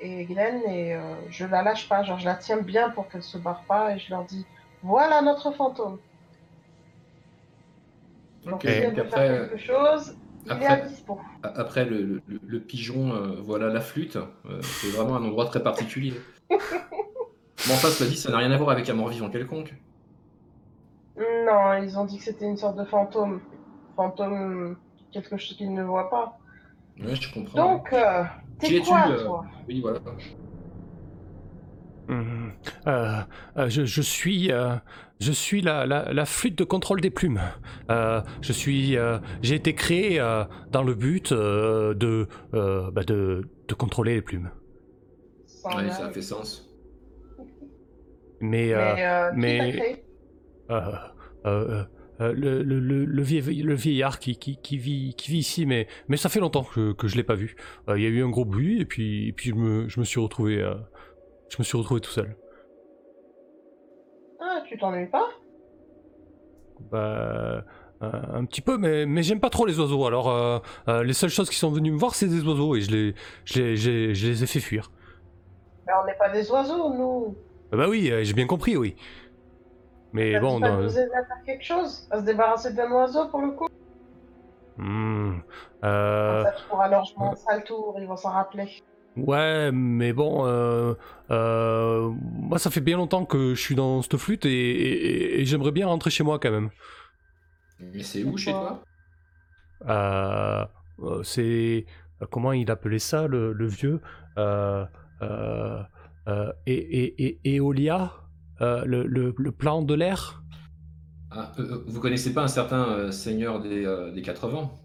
et Glenn et euh, je la lâche pas, genre je la tiens bien pour qu'elle se barre pas et je leur dis voilà notre fantôme. Donc Ok, si elle donc veut après, faire quelque chose, il est à après- dispo. après le, le- pigeon, euh, voilà la flûte, euh, c'est vraiment un endroit très particulier. Bon, enfin, cela dit, ça n'a rien à voir avec un mort-vivant quelconque. Non, ils ont dit que c'était une sorte de fantôme. Fantôme, quelque chose qu'ils ne voient pas. Ouais, je comprends. Donc, euh, Qui t'es es-tu, quoi, euh toi? Oui, voilà. Hum, euh, euh, je, je suis, euh, je suis la, la, la flûte de contrôle des plumes. Euh, je suis, euh, j'ai été créé euh, dans le but euh, de, euh, bah, de, de contrôler les plumes. Ouais, ça fait sens. Mais, Mais, euh, euh, euh, euh, le, le, le, le vieil- le vieillard qui, qui, qui vit, qui vit ici, mais, mais ça fait longtemps que, que je l'ai pas vu. Euh, Il y a eu un gros bruit et puis, et puis je, me, je me suis retrouvé, euh, je me suis retrouvé tout seul. Ah, tu t'ennuies pas Bah, euh, un petit peu, mais, mais j'aime pas trop les oiseaux. Alors, euh, euh, les seules choses qui sont venues me voir, c'est des oiseaux et je les, je les, j'ai- je les ai fait fuir. Mais on n'est pas des oiseaux, nous. Euh, bah oui, j'ai bien compris, oui. Mais Ça bon, pas dans- de vous aider à faire quelque chose À se débarrasser d'un oiseau, pour le coup euh, Comme ça, tu pourras leur jouer un sale tour, ils vont s'en rappeler. Ouais, mais bon, euh, euh, moi ça fait bien longtemps que je suis dans cette flûte et, et- et j'aimerais bien rentrer chez moi quand même. Mais c'est où chez toi? Euh, c'est comment il appelait ça le, le vieux? Et, et, et- Eolia le, le, le plan de l'air? Ah, Vous connaissez pas un certain seigneur des, des quatre vents?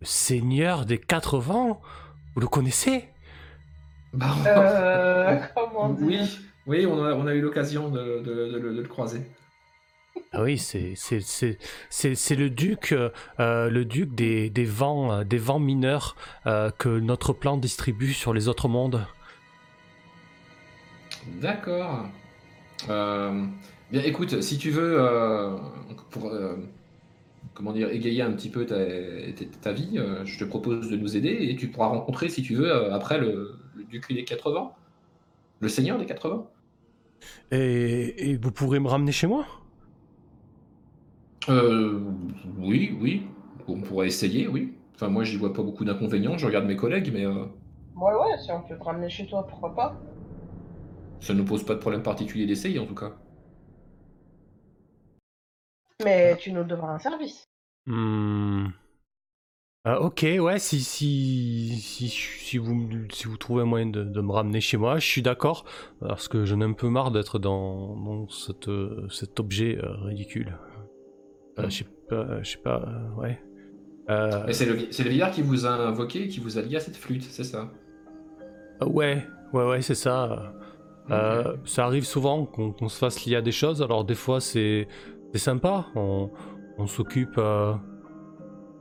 Le Seigneur des quatre vents? Vous le connaissez? Bah, Euh, comment dire Oui, oui, on a, on a eu l'occasion de, de- de le- de le croiser. Ah oui, c'est c'est c'est c'est c'est le duc euh, le duc des, des vents euh, des vents mineurs euh, que notre plan distribue sur les autres mondes. D'accord. Euh, bien, écoute, si tu veux, euh, pour euh, comment dire, égayer un petit peu ta, ta- ta vie, euh, je te propose de nous aider et tu pourras rencontrer, si tu veux, euh, après le, le duc des quatre vents, le seigneur des quatre vents. Et, et vous pourrez me ramener chez moi? Euh, oui, oui, on pourrait essayer, oui. Enfin, moi, j'y vois pas beaucoup d'inconvénients. Je regarde mes collègues, mais euh, Ouais, ouais, si on peut te ramener chez toi, pourquoi pas ça ne nous pose pas de problème particulier d'essayer, en tout cas. Mais tu nous devras un service. Hmm. Ah, ok, ouais, si, si, si, si, vous, si vous trouvez un moyen de, de me ramener chez moi, je suis d'accord, parce que j'en ai un peu marre d'être dans, dans cette, euh, cet objet euh, ridicule. Euh, je sais pas, je sais pas, euh, ouais. Euh, Et c'est le, le vieillard qui vous a invoqué qui vous a lié à cette flûte, c'est ça? Euh, ouais, ouais, ouais, c'est ça. Euh, ça arrive souvent qu'on se fasse lier à des choses. Alors des fois c'est c'est sympa. On, on s'occupe euh,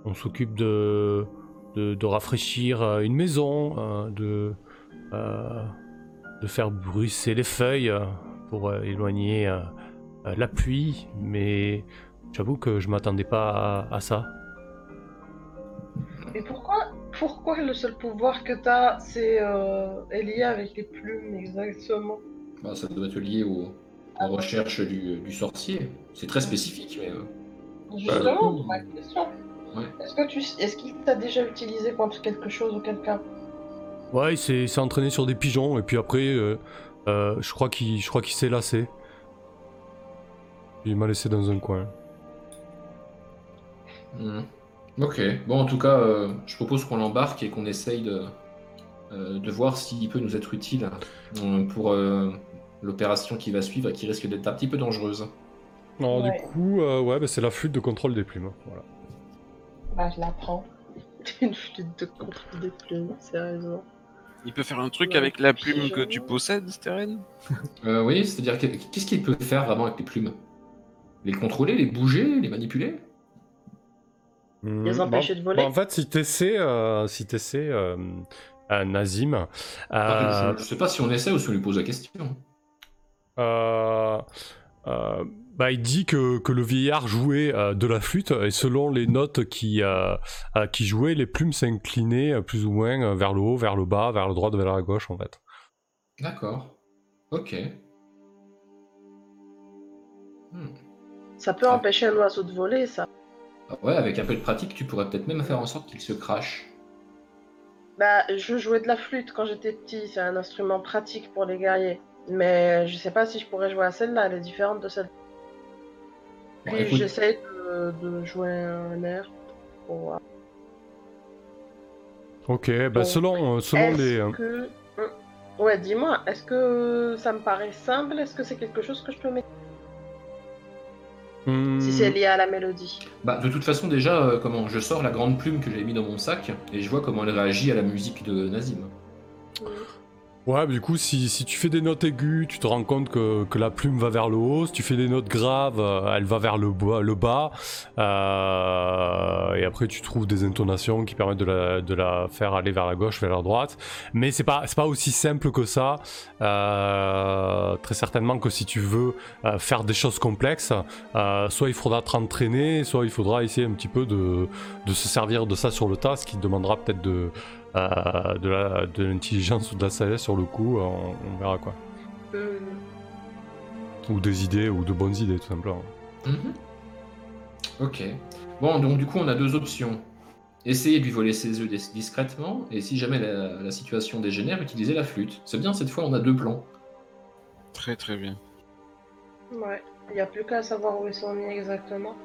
on s'occupe de, de de rafraîchir euh, une maison, euh, de euh, de faire brusser les feuilles pour euh, éloigner la pluie. Mais j'avoue que je m'attendais pas à, à ça. Et pourquoi, pourquoi le seul pouvoir que t'as, c'est euh, est lié avec les plumes exactement? Bah, ça doit être lié au, aux recherches du, du sorcier. C'est très spécifique, mais. euh, Justement, Euh, c'est ma question. Ouais. Est-ce que tu, est-ce qu'il t'a déjà utilisé contre quelque chose ou quelqu'un? Ouais, il s'est il s'est entraîné sur des pigeons et puis après, euh, euh, je crois qu'il je crois qu'il s'est lassé. Il m'a laissé dans un coin. hmm. Ok. Bon, en tout cas, euh, je propose qu'on l'embarque et qu'on essaye de, euh, de voir s'il peut nous être utile euh, pour euh, l'opération qui va suivre et qui risque d'être un petit peu dangereuse. Alors Ouais. du coup, euh, ouais, bah, c'est la flûte de contrôle des plumes. Voilà. Bah, je la prends. Une flûte de contrôle des plumes, sérieusement. Il peut faire un truc Ouais, avec la plume que tu possèdes, Steren Euh, oui, c'est-à-dire que- qu'est-ce qu'il peut faire vraiment avec les plumes? Les contrôler, les bouger, les manipuler? Mhm. Les empêcher de voler Bon, en fait, si t'essaies, euh, si t'essaies, euh, euh, Nazim, Ah, euh, je, je sais pas si on essaie ou si on lui pose la question. Bah, il dit que, que le vieillard jouait euh, de la flûte et selon les notes qui, euh, euh, qui jouaient, les plumes s'inclinaient euh, plus ou moins vers le haut, vers le bas, vers le droit, vers la gauche en fait. D'accord. Ok. Hmm. Ça peut Ah. empêcher un oiseau de voler, ça. Ah Ouais, avec un peu de pratique, tu pourrais peut-être même faire en sorte qu'il se crache. Bah, je jouais de la flûte quand j'étais petit, c'est un instrument pratique pour les guerriers. Mais je sais pas si je pourrais jouer à celle-là, elle est différente de celle. Bon, Puis écoute, j'essaye de, de jouer un air pour voir. Ok, bah Donc, selon, euh, selon Est-ce les. euh, que... Ouais, dis-moi, est-ce que ça me paraît simple? Est-ce que c'est quelque chose que je peux mettre? Hmm, si c'est lié à la mélodie bah, de toute façon, déjà, euh, comment je sors la grande plume que j'avais mis dans mon sac et je vois comment elle réagit à la musique de Nazim. Ouais, du coup, si, si tu fais des notes aiguës, tu te rends compte que, que la plume va vers le haut. Si tu fais des notes graves, euh, elle va vers le bas. Euh, et après, tu trouves des intonations qui permettent de la, de la faire aller vers la gauche, vers la droite. Mais c'est pas, pas aussi simple que ça. Euh, très certainement que si tu veux faire des choses complexes, soit il faudra t'entraîner, soit il faudra essayer un petit peu de, de se servir de ça sur le tas, ce qui demandera peut-être de, de la- de l'intelligence ou de la sagesse sur le coup, on, on verra quoi. Hum. Ou des idées, ou de bonnes idées tout simplement. Mhm. Ok. Bon, donc du coup, on a deux options. Essayer de lui voler ses œufs dis- discrètement, et si jamais la, la situation dégénère, utiliser la flûte. C'est bien, cette fois, on a deux plans. Très très bien. Ouais, il n'y a plus qu'à savoir où ils sont mis exactement.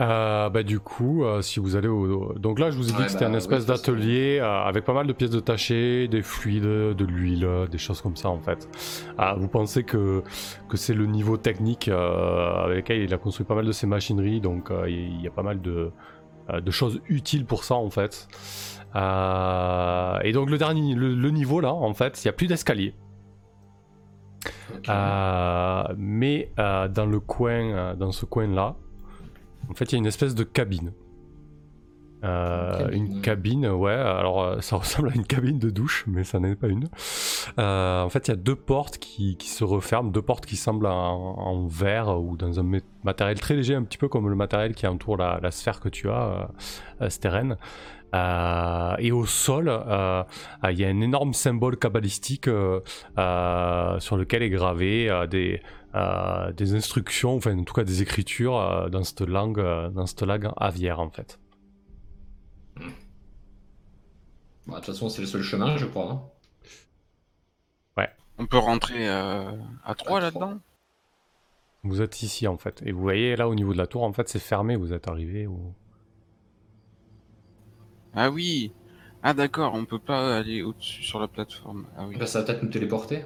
Euh, bah du coup, euh, si vous allez au... Donc là, je vous ai dit Ouais, que c'était bah, un espèce d'atelier euh, avec pas mal de pièces détachées, des fluides, de l'huile, des choses comme ça en fait. Ah, vous pensez que, que c'est le niveau technique avec lequel il a construit pas mal de ses machineries, donc il y a pas mal de, de choses utiles pour ça en fait. Et donc le dernier, le, le niveau là, en fait, il n'y a plus d'escalier. Mais dans le coin, dans ce coin-là, en fait, il y a une espèce de cabine. Euh, Une cabine, une ouais. cabine, ouais. Alors, euh, ça ressemble à une cabine de douche, mais ça n'est pas une. Euh, en fait, il y a deux portes qui, qui se referment, deux portes qui semblent en, en verre ou dans un matériel très léger, un petit peu comme le matériel qui entoure la, la sphère que tu as, euh, Steren. Euh, et au sol, euh, euh, il y a un énorme symbole kabbalistique sur lequel est gravé des, euh, des instructions, enfin en tout cas des écritures euh, dans cette langue, euh, dans cette langue aviaire en fait. Bah, de toute façon, c'est le seul chemin, je crois. hein. On peut rentrer euh, à trois À là-dedans? Vous êtes ici en fait, et vous voyez là au niveau de la tour en fait c'est fermé, vous êtes arrivé au... Ah oui Ah d'accord, on peut pas aller au-dessus sur la plateforme. Ah oui. Bah, ça va peut-être nous téléporter.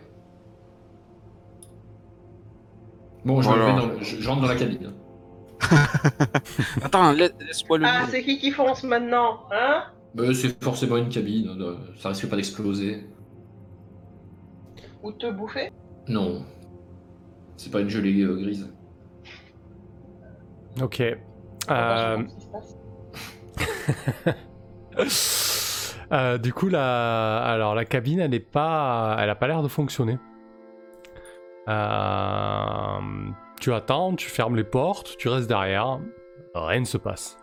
Bon, je, Voilà. vais dans le- je- je rentre dans la cabine. Attends, la- laisse-moi le Ah, c'est qui qui fonce maintenant Hein? Bah, c'est forcément une cabine, euh, ça risque pas d'exploser. Ou te bouffer? Non. C'est pas une gelée euh, grise. Ok. Euh, voir ce qui se passe. euh, du coup, la... Alors, la cabine, elle n'est pas, elle a pas l'air de fonctionner. Euh, Tu attends, tu fermes les portes, tu restes derrière, rien ne se passe.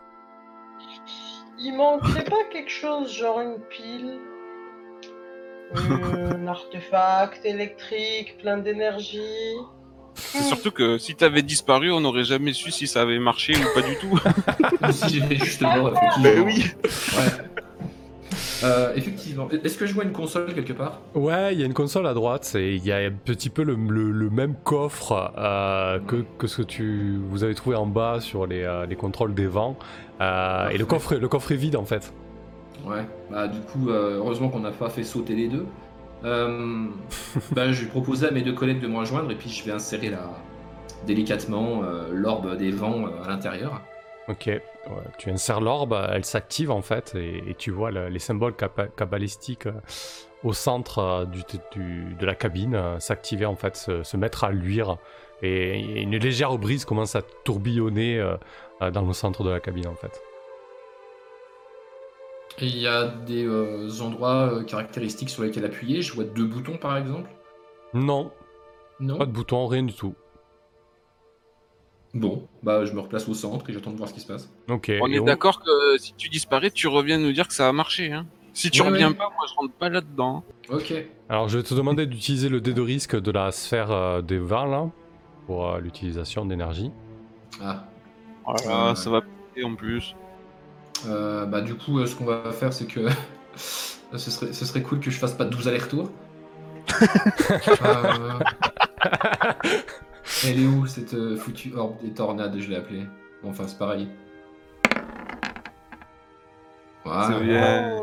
Il manquerait pas quelque chose, genre une pile Un artefact électrique plein d'énergie C'est surtout que si t'avais disparu, on n'aurait jamais su si ça avait marché ou pas du tout. si j'étais juste mort, effectivement. Ben oui. Ouais. Euh, effectivement. Est-ce que je vois une console quelque part? Ouais, il y a une console à droite et il y a un petit peu le, le- le même coffre euh, que, que ce que tu, vous avez trouvé en bas sur les, euh, les contrôles des vents. Et le coffre, est- le coffre est vide en fait. Ouais. Bah du coup, heureusement qu'on n'a pas fait sauter les deux. Bah, je vais proposer à mes deux collègues de me rejoindre et puis je vais insérer la... délicatement l'orbe des vents à l'intérieur. Ok, ouais, tu insères l'orbe, elle s'active en fait, et, et tu vois le- les symboles cabalistiques euh, au centre euh, du, du- de la cabine euh, s'activer en fait, se, se mettre à luire, et, et une légère brise commence à tourbillonner euh, dans le centre de la cabine en fait. Et il y a des euh, endroits euh, caractéristiques sur lesquels appuyer? Je vois deux boutons par exemple? Non, Non? Pas de bouton, rien du tout. Bon, bah je me replace au centre et j'attends de voir ce qui se passe. Ok, On est d'accord que si tu disparais, tu reviens nous dire que ça a marché. Hein. Si tu Ouais, reviens ouais. pas, moi je rentre pas là-dedans. Ok. Alors je vais te demander d'utiliser le dé de risque de la sphère euh, des vents là, pour euh, l'utilisation d'énergie. Ah. Voilà, Ouais. ça va péter en plus. Euh, bah du coup, euh, ce qu'on va faire, c'est que ce, serait, ce serait cool que je fasse pas 12 allers-retours. Elle est où cette euh, foutue orbe des tornades, je l'ai appelée Bon, Enfin, c'est pareil. Voilà, C'est bien.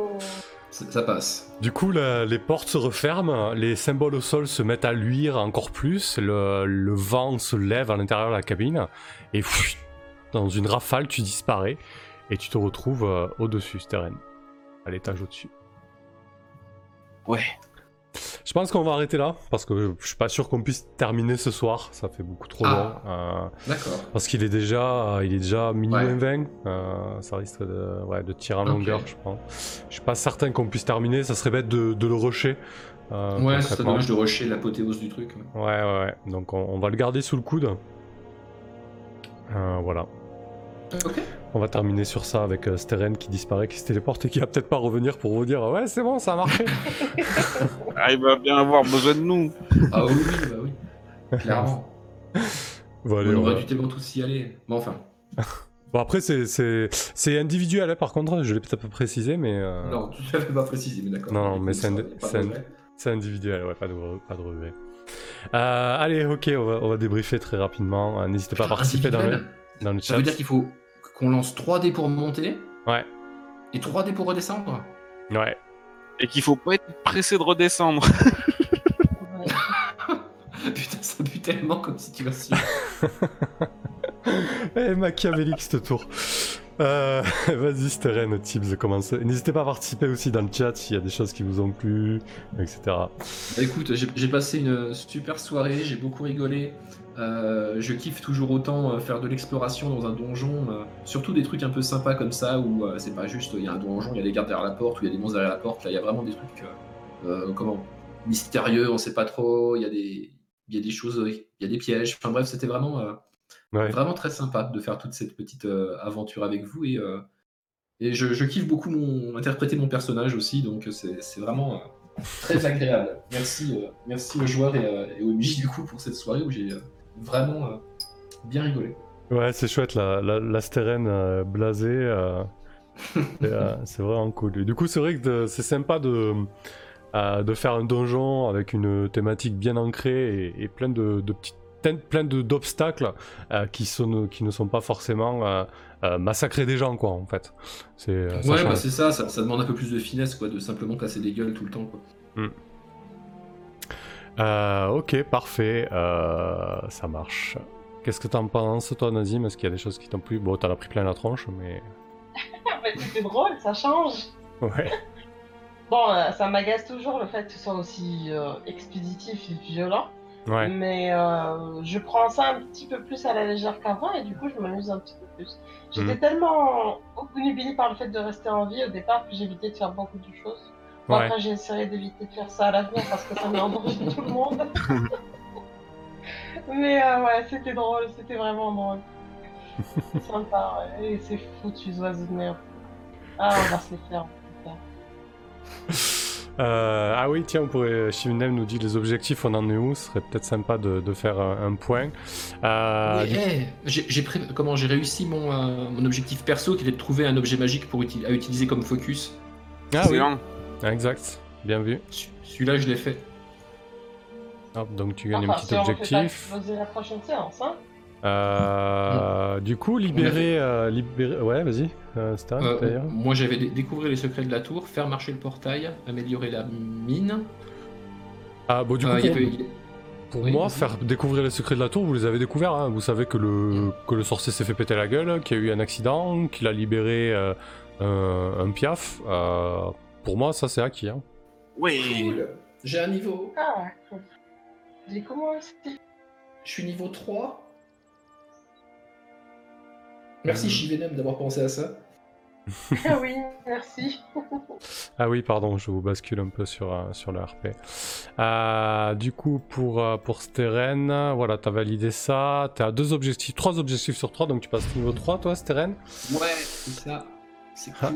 Ça, ça passe. Du coup, la- les portes se referment, les symboles au sol se mettent à luire encore plus, le, le vent se lève à l'intérieur de la cabine, et pfff, dans une rafale, tu disparais, et tu te retrouves euh, au-dessus, Steren, à l'étage au-dessus. Ouais. Je pense qu'on va arrêter là, parce que je suis pas sûr qu'on puisse terminer ce soir, ça fait beaucoup trop long. Ah. euh, D'accord. parce qu'il est déjà, il est déjà minuit Ouais. 20, euh, ça risque de, ouais, de tirer en longueur, je pense. Je suis pas certain qu'on puisse terminer, ça serait bête de, de le rusher. euh, Ouais, c'est concrètement. dommage de rusher l'apothéose du truc. ouais. Ouais, ouais. Donc on, on va le garder sous le coude. Euh, voilà. Ok. On va terminer sur ça avec euh, Steren qui disparaît, qui se téléporte et qui va peut-être pas revenir pour vous dire ouais c'est bon ça a marché. Ah, il va bien avoir besoin de nous. Ah oui, oui, bah oui. Clairement. bon, allez, On on aurait va- dû tellement tous y aller. Bon, enfin. Bon, après c'est c'est c'est individuel hein, par contre, je l'ai peut-être pas précisé mais euh, Non, tu l'avais pas précisé, mais d'accord. Non, mais c'est ça individuel, ouais, pas de, pas de regret. Euh, allez, ok, on va, on va débriefer très rapidement. Euh, N'hésitez pas à participer dans le, Individuel. dans le Ça chat. veut dire qu'il faut qu'on lance 3 dés pour monter Ouais, et 3 dés pour redescendre ouais. Et qu'il faut pas être pressé de redescendre. Putain, ça pue tellement comme situation. Eh, machiavélique ce tour. Euh, Vas-y, Steren, Tibbs, commence. N'hésitez pas à participer aussi dans le chat s'il y a des choses qui vous ont plu, etc. Bah, Écoute, j'ai passé une super soirée, j'ai beaucoup rigolé. Euh, je kiffe toujours autant euh, faire de l'exploration dans un donjon, euh, surtout des trucs un peu sympas comme ça où euh, c'est pas juste il y a un donjon, il y a des gardes derrière la porte, ou il y a des monstres derrière la porte. Là, il y a vraiment des trucs comment mystérieux, on sait pas trop. Il y a des il y a des choses, il y a des pièges. Enfin bref, c'était vraiment Ouais. Vraiment très sympa de faire toute cette petite aventure avec vous et, et je, je kiffe beaucoup mon, interpréter mon personnage aussi, donc c'est vraiment très agréable. Merci, merci aux joueurs et, et aux MJ du coup pour cette soirée où j'ai vraiment euh, bien rigolé. Ouais, c'est chouette, la, la, la Steren euh, blasée. euh, c'est vraiment cool. Et du coup, c'est vrai que c'est sympa de, de faire un donjon avec une thématique bien ancrée et, et plein de, de petites plein- d'obstacles euh, qui, sont, qui ne sont pas forcément euh, euh, massacrer des gens, quoi, en fait. C'est, ouais, bah c'est ça, ça, ça demande un peu plus de finesse quoi, de simplement casser des gueules tout le temps. Quoi. Euh, ok, parfait, euh, ça marche. Qu'est-ce que t'en penses, toi, Nazim? Est-ce qu'il y a des choses qui t'ont plu? Bon, t'en as pris plein la tronche, mais... Ah, bah, C'était drôle, ça change. Ouais. Bon, euh, ça m'agace toujours le fait que ce soit aussi expéditif et violent. Ouais. Mais je prends ça un petit peu plus à la légère qu'avant et du coup je m'amuse un petit peu plus. J'étais Mhm. tellement obnubilée par le fait de rester en vie au départ que j'évitais de faire beaucoup de choses. Ouais. J'ai essayé d'éviter de faire ça à l'avenir parce que ça met en danger tout le monde. Mais euh, ouais, c'était drôle, c'était vraiment drôle. C'est sympa, ouais. Et c'est foutus oiseaux de merde. Ah, on va se les faire. Euh, ah oui, tiens, on pourrait. Shivnem nous dit les objectifs, on en est où? Ce serait peut-être sympa de, de faire un, un point. Euh, Mais, du- hey, j'ai pré- comment j'ai réussi mon, euh, mon objectif perso qui était de trouver un objet magique pour uti- à utiliser comme focus. Ah oui, Excellent. Exact. Bien vu. Celui- Celui-là, je l'ai fait. Hop, donc tu gagnes un petit si on fait objectif. la prochaine séance, hein. Euh, du coup, libérer, euh, libérer. Ouais, vas-y. Euh, Euh, moi, j'avais dé- découvrir les secrets de la tour, faire marcher le portail, améliorer la mine. Ah, bon, du coup, Euh, pour, avait- pour oui, moi, faire découvrir les secrets de la tour, vous les avez découverts. hein. Vous savez que le, que le sorcier s'est fait péter la gueule, qu'il y a eu un accident, qu'il a libéré euh, un, un piaf. Pour moi, ça, c'est acquis. Hein. Oui. Cool. J'ai un niveau. Ah, cool. Comment aussi Je suis niveau 3. Merci. Shivenem d'avoir pensé à ça. Ah oui, merci. Ah oui, pardon, je vous bascule un peu sur, euh, sur le RP. Euh, du coup, pour, euh, pour Steren, voilà, t'as validé ça. T'as deux objectifs, trois objectifs sur trois, donc tu passes niveau 3, toi, Steren? Ouais, c'est ça. C'est Ah.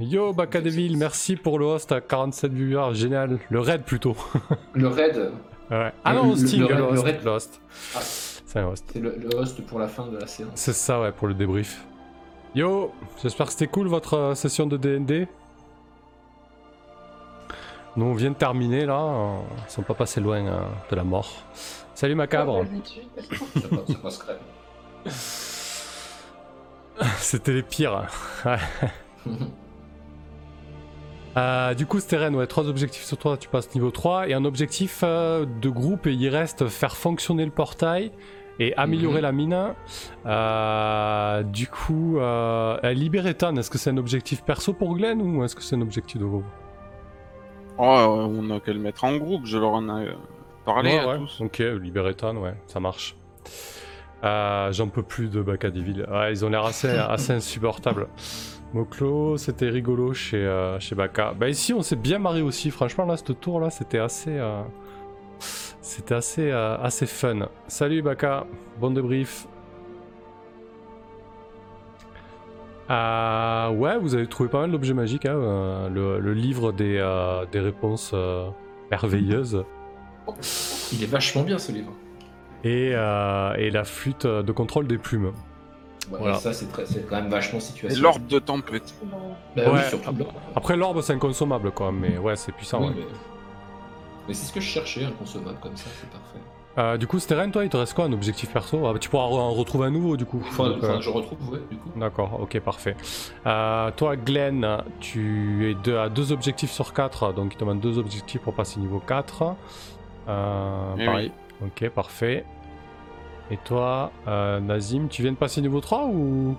Yo, Bakadeville, merci pour le host à 47 viewers, génial. Le raid plutôt. Le raid, Ouais. Ah non, le- Sting, le le, raid- le host. raid- le host. Ah. C'est un host. c'est le, le host pour la fin de la séance. C'est ça, ouais, pour le débrief. Yo, j'espère que c'était cool votre euh, session de DND. Nous, on vient de terminer là, ils sont pas passés loin euh, de la mort. Salut Macabre. Crème. C'était les pires. Ouais. Euh, du coup, Steren, ouais, trois objectifs sur toi, tu passes niveau 3. Et un objectif euh, de groupe, et il reste faire fonctionner le portail et améliorer Mhm. la mine. Euh, du coup, euh, euh, libérer Tan, est-ce que c'est un objectif perso pour Glenn ou est-ce que c'est un objectif de groupe? Oh, on a qu'à le mettre en groupe, je leur en ai parlé Ouais, à ouais. tous. Ok, libérer Tan, ouais, ça marche. Euh, J'en peux plus de Bacadeville. Ouais, ils ont l'air assez, assez insupportables. Moklo, c'était rigolo chez, euh, chez Baka. Bah ici, on s'est bien marré aussi. Franchement, là, ce tour là, c'était assez, euh, c'était assez, euh, assez fun. Salut Baka, bon débrief. Euh, ouais, vous avez trouvé pas mal d'objets magiques. hein, euh, le, le livre des, des réponses merveilleuses. Il est vachement bien ce livre. et, et la flûte de contrôle des plumes. Ouais, Voilà. Ça, c'est quand même vachement situation. l'orbe de tempête. Bah oui, surtout. Après, l'orbe, c'est inconsommable, quoi, mais ouais, c'est puissant. Oui, ouais. mais, mais c'est ce que je cherchais, un consommable comme ça, c'est parfait. Euh, du coup, Steren, toi, il te reste quoi, un objectif perso? Ah, bah, Tu pourras en retrouver un nouveau, du coup. Donc, faudra euh, je retrouve, ouais, du coup. D'accord, ok, parfait. Euh, toi, Glenn, tu es deux, à deux objectifs sur 4, donc il te demande deux objectifs pour passer niveau 4. Euh, Eh pareil. Ok, parfait. Et toi, euh, Nazim, tu viens de passer niveau 3 ou?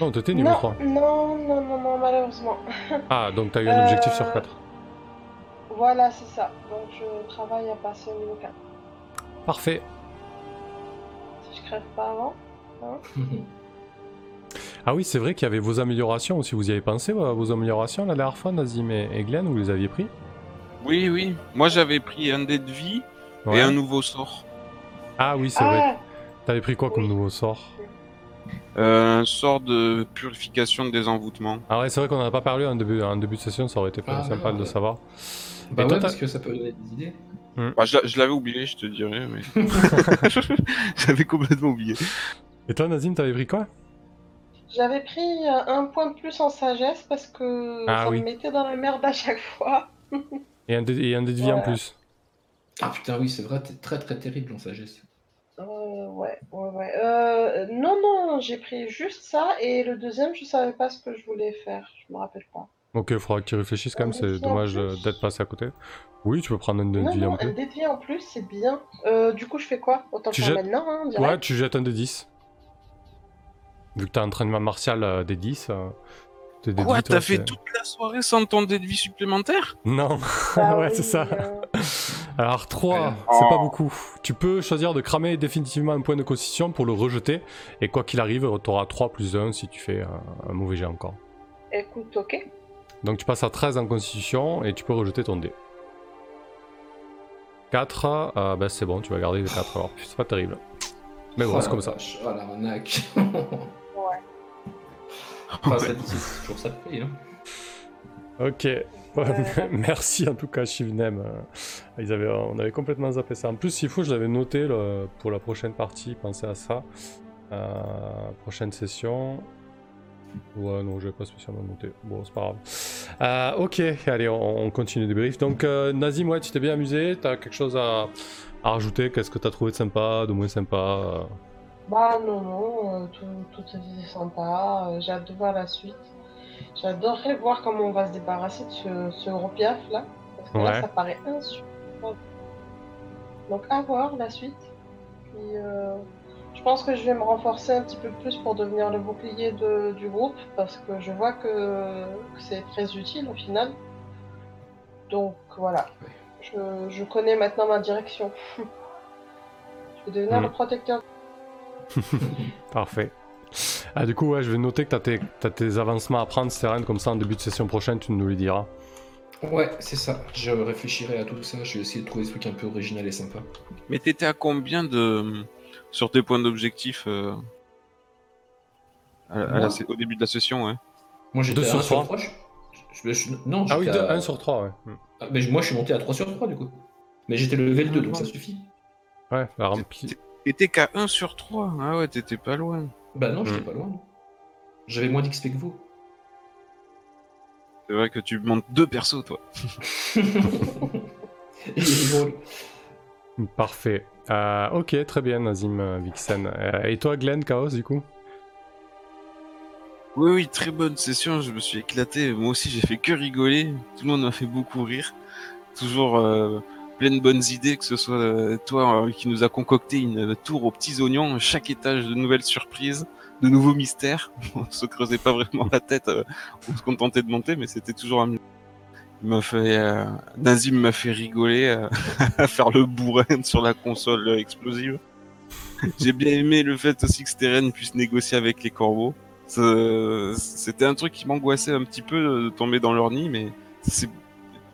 Non, t'étais niveau non, 3. non, non, non, non, malheureusement. Ah, donc t'as eu un objectif Euh, sur 4. Voilà, c'est ça. Donc je travaille à passer au niveau 4. Parfait. Si je crève pas avant. Ah oui, c'est vrai qu'il y avait vos améliorations aussi. Vous y avez pensé, à vos améliorations la dernière fois, Nazim et, et Glenn, vous les aviez pris? Oui, oui. Moi, j'avais pris un dé de vie Ouais. et un nouveau sort. Ah oui, c'est vrai. Ah, T'avais pris quoi comme nouveau sort Euh, un sort de purification des envoûtements. Ah ouais, c'est vrai qu'on en a pas parlé en début, en début de session, ça aurait été Ah, sympa de ouais. savoir. Bah Et toi, ouais, parce que ça peut donner des idées. Bah, je l'a- je l'avais oublié, je te dirais, mais. J'avais complètement oublié. Et toi, Nazim, t'avais pris quoi J'avais pris euh, un point de plus en sagesse parce que Ah ça oui. me mettait dans la merde à chaque fois. et un, dé, et un dé de vie en plus. Ah putain, oui, c'est vrai, t'es très très terrible en sagesse. Euh, ouais, ouais, ouais. Euh, non, non, j'ai pris juste ça et le deuxième, je savais pas ce que je voulais faire. Je me rappelle pas. Ok, il faudra que tu réfléchisses quand même, de c'est dommage euh, plus d'être passé à côté. Oui, tu peux prendre un dé de Non, vie en non, plus. un dédié en plus, c'est bien. Euh, du coup, je fais quoi? Autant Tu jettes- maintenant, hein, direct. Ouais, tu jettes un dé 10. Vu que t'as un entraînement martial euh, des 10. euh, Tes dés de Quoi, t'as fait toute la soirée sans ton dé de vie supplémentaire? Non, Bah ouais, oui, c'est ça. euh, Alors 3, Ouais. c'est pas Oh. beaucoup. Tu peux choisir de cramer définitivement un point de constitution pour le rejeter, et quoi qu'il arrive, tu auras 3 plus 1 si tu fais un, un mauvais jet encore. Écoute, ok. Donc tu passes à 13 en constitution, et tu peux rejeter ton dé. 4, euh, bah c'est bon, tu vas garder les 4 alors, c'est pas terrible. Mais bon, Oh c'est comme ça. Oh l'arnaque. Ouais. Enfin, ça- c'est toujours ça de hein. Ok. Ouais. Merci en tout cas, Shivnem. Euh, Ils avaient, on avait complètement zappé ça. En plus, s'il faut, je l'avais noté le- pour la prochaine partie. Pensez à ça. Euh, prochaine session. Ouais, non, je vais pas spécialement noté. Bon, c'est pas grave. Euh, ok, allez, on, on continue le débrief. Donc, euh, Nazim, ouais, tu t'es bien amusé? T'as quelque chose à, à rajouter? Qu'est-ce que t'as trouvé de sympa, de moins sympa? Euh Bah non, non, euh, tout, tout était sympa. euh, J'ai hâte de voir la suite. J'adorerais voir comment on va se débarrasser de ce, ce Europiaf là. Parce que Ouais. là, ça paraît insupportable. Donc à voir la suite. Puis euh, je pense que je vais me renforcer un petit peu plus pour devenir le bouclier de- du groupe. Parce que je vois que, que c'est très utile au final. Donc voilà. Je, je connais maintenant ma direction. je vais devenir Mm. le protecteur Parfait. Ah, du coup, ouais, je vais noter que t'as tes, t'as tes avancements à prendre, Seren, comme ça en début de session prochaine, tu nous les diras. Ouais, c'est ça. Je réfléchirai à tout ça. Je vais essayer de trouver des trucs un peu original et sympa. Mais t'étais à combien de sur tes points d'objectif euh, à- à la Moi sé- au début de la session, ouais? Moi j'étais Deux à sur 1 sur trois. 3. Je, je- je- non, Ah oui, j'étais 1 à- sur 3, ouais. Mm. Ah, mais moi je suis monté à 3 sur 3 du coup. Mais j'étais level 2 donc ça suffit. Ouais, bah, rempli. T'étais qu'à 1 sur 3. Ah ouais, t'étais pas loin. Bah non, j'étais Mm. pas loin. J'avais moins d'XP que vous. C'est vrai que tu montes deux persos, toi. Et il est drôle. Parfait. Euh, ok, très bien, Nazim euh, Vixen. Euh, et toi, Glenn Chaos, du coup? Oui, oui, très bonne session. Je me suis éclaté. Moi aussi, j'ai fait que rigoler. Tout le monde m'a fait beaucoup rire. Toujours euh, plein de bonnes idées, que ce soit euh, toi euh, qui nous a concocté une tour aux petits oignons, chaque étage de nouvelles surprises, de nouveaux mystères. On se creusait pas vraiment la tête, euh, on se contentait de monter, mais c'était toujours amusant. Il m'a fait, euh, Nazim m'a fait rigoler euh, à faire le bourrin sur la console euh, explosive. J'ai bien aimé le fait aussi que Steren puisse négocier avec les corbeaux. C'était un truc qui m'angoissait un petit peu de tomber dans leur nid, mais c'est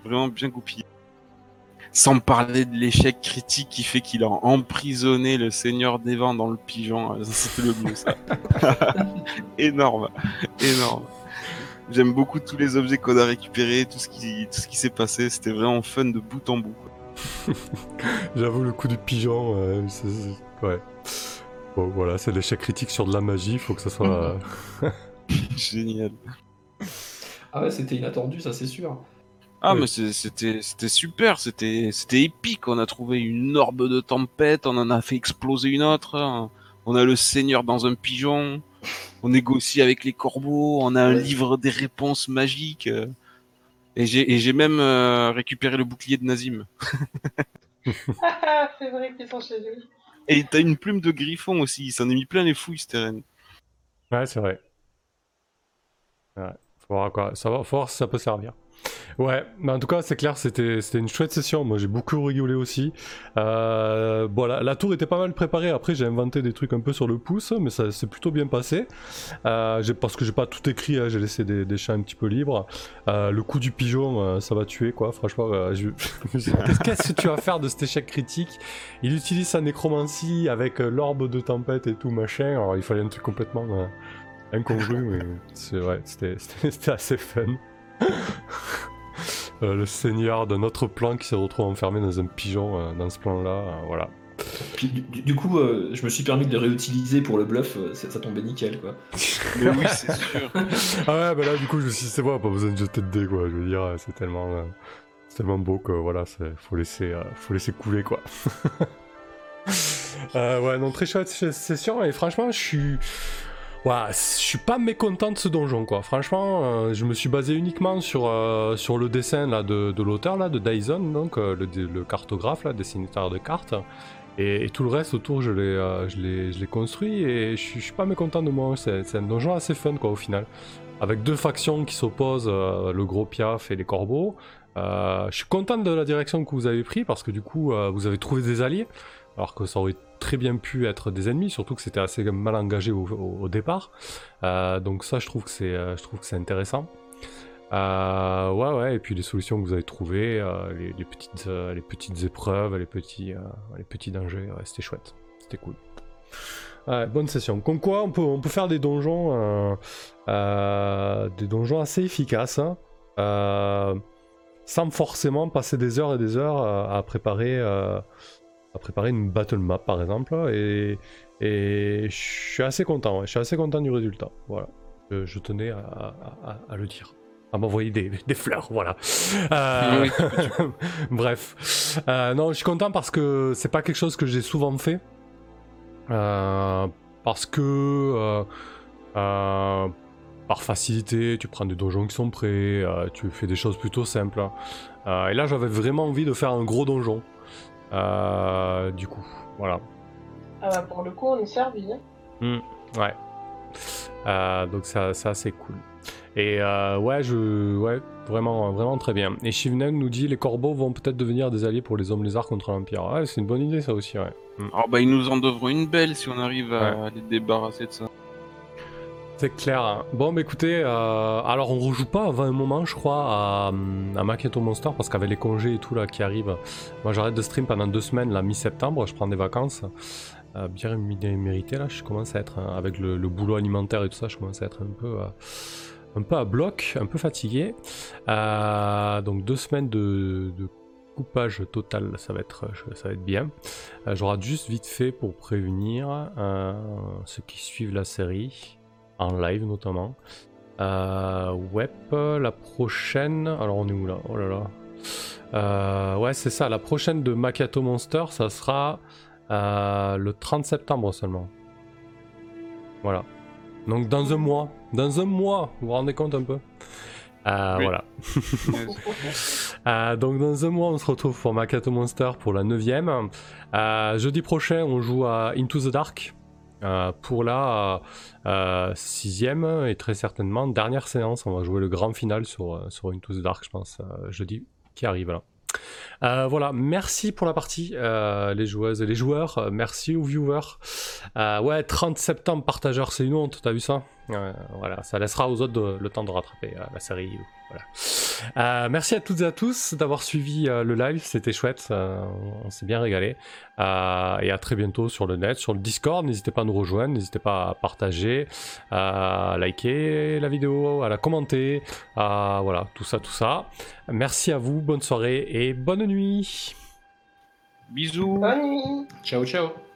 vraiment bien goupillé. Sans parler de l'échec critique qui fait qu'il a emprisonné le Seigneur des Vents dans le pigeon. Ça, C'était le mieux, ça. énorme, énorme. J'aime beaucoup tous les objets qu'on a récupérés, tout ce qui, tout ce qui s'est passé. C'était vraiment fun de bout en bout. J'avoue, le coup du pigeon, euh, c'est- c'est- ouais. Bon, voilà, c'est l'échec critique sur de la magie, faut que ça soit... euh, Génial. Ah ouais, c'était inattendu, ça c'est sûr. Ah, Oui. mais c'était c'était super, c'était c'était épique. On a trouvé une orbe de tempête, on en a fait exploser une autre. On a le Seigneur dans un pigeon. On négocie avec les corbeaux. On a un Ouais. livre des réponses magiques. Et j'ai même euh, récupéré le bouclier de Nazim. c'est vrai qu'ils sont chez lui. Et t'as une plume de griffon aussi. Il s'en est mis plein les fouilles, Steren. Ouais, c'est vrai. Ouais, faut voir, quoi. Ça va, faut voir si ça peut servir. Ouais, mais en tout cas, c'est clair, c'était une chouette session. Moi, j'ai beaucoup rigolé aussi. Euh, la, tour était pas mal préparée. Après, j'ai inventé des trucs un peu sur le pouce, mais ça s'est plutôt bien passé. Euh, parce que j'ai pas tout écrit, hein, j'ai laissé des, des champs un petit peu libres. Euh, le coup du pigeon, euh, ça va tuer, quoi. Franchement, qu'est-ce que tu vas faire de cet échec critique? Il utilise sa nécromancie avec l'orbe de tempête et tout, machin. Alors, il fallait un truc complètement. incongru, mais c'est c'était- c'était assez fun. Euh, le seigneur d'un autre plan qui s'est retrouvé enfermé dans un pigeon euh, dans ce plan-là, euh, voilà. Puis du, du- du coup, euh, je me suis permis de le réutiliser pour le bluff, euh, ça, ça tombait nickel quoi. Mais oui, c'est sûr. ah ouais, bah là du coup je me suis dit c'est bon, pas besoin de jeter de dés quoi, je veux dire, c'est tellement, euh, c'est tellement beau que voilà, c'est- faut laisser, euh, faut laisser couler quoi. Euh, ouais, non, très chouette session et franchement je suis... Je suis pas mécontent de ce donjon quoi. Franchement, euh, je me suis basé uniquement sur, euh, sur le dessin là, de, l'auteur là, de Dyson, donc euh, le, cartographe là, dessinateur de cartes. Et, tout le reste autour, je l'ai, construit et je suis, pas mécontent de moi. C'est, un donjon assez fun quoi au final. Avec deux factions qui s'opposent, le gros piaf et les corbeaux. Je suis content de la direction que vous avez pris parce que du coup, vous avez trouvé des alliés. Alors que ça aurait très bien pu être des ennemis, surtout que c'était assez mal engagé au, départ. Euh, donc ça, je trouve que c'est, euh, intéressant. Euh, ouais, ouais, et puis les solutions que vous avez trouvées, les, petites, épreuves, les petits, dangers, c'était chouette, c'était cool. Ouais, bonne session. Comme quoi, on peut, on faire des donjons, assez efficaces, hein, sans forcément passer des heures et des heures à préparer, à préparer une battle map, par exemple. Et, et je suis assez content, je suis assez content du résultat. Voilà, je, je tenais à, à- à- à le dire à m'envoyer des, des fleurs, voilà. Euh, Oui, Bref, Euh, non, je suis content parce que c'est pas quelque chose que j'ai souvent fait. Euh, parce que par facilité, tu prends des donjons qui sont prêts, tu fais des choses plutôt simples. Et là, j'avais vraiment envie de faire un gros donjon. Euh, du coup, voilà. Ah bah pour le coup, on est servi. Hein. Ouais. Euh, donc ça, ça c'est cool. Et euh, ouais, je, ouais, vraiment, vraiment très bien. Et Shivnen nous dit les corbeaux vont peut-être devenir des alliés pour les hommes lézards contre l'Empire. Ouais, c'est une bonne idée ça aussi, ouais. Alors bah ils nous en devront une belle si on arrive à Ouais. les débarrasser de ça. C'est clair. hein. Bon, bah écoutez, euh, alors on rejoue pas avant un moment, je crois, à, à Monster, parce qu'avec les congés et tout là qui arrivent, moi j'arrête de stream pendant deux semaines, là, mi-septembre, je prends des vacances. euh, bien mé- méritées là, je commence à être, avec le, boulot alimentaire et tout ça, je commence à être un peu, euh, un peu à bloc, un peu fatigué. Donc deux semaines de, coupage total, ça va être, ça va être bien. Rate juste vite fait pour prévenir ceux qui suivent la série en live notamment. Euh, web, la prochaine. Alors on est où là? Oh là là. Euh, ouais, c'est ça. La prochaine de Makato Monster, ça sera euh, le 30 septembre seulement. Voilà. Donc dans un mois. Dans un mois, vous vous rendez compte un peu? Euh, Oui. Voilà. Euh, donc dans un mois, on se retrouve pour Makato Monster pour la 9ème. Euh, jeudi prochain, on joue à Into the Dark. Euh, pour la euh, sixième et très certainement dernière séance, on va jouer le grand final sur, euh, sur Into the Dark, je pense, jeudi qui arrive là. Voilà, merci pour la partie, les joueuses et les joueurs. Merci aux viewers. Ouais, 30 septembre, partageur, c'est une honte, t'as vu ça? Euh, Voilà, ça laissera aux autres de- le temps de rattraper euh, la série. Voilà. Euh, merci à toutes et à tous d'avoir suivi euh, le live, c'était chouette, euh, on, s'est bien régalé. Euh, et à très bientôt sur le net, sur le Discord. N'hésitez pas à nous rejoindre, n'hésitez pas à partager, à liker la vidéo, à la commenter, à voilà, tout ça, tout ça. Merci à vous, bonne soirée et bonne nuit. Bisous Ciao, ciao.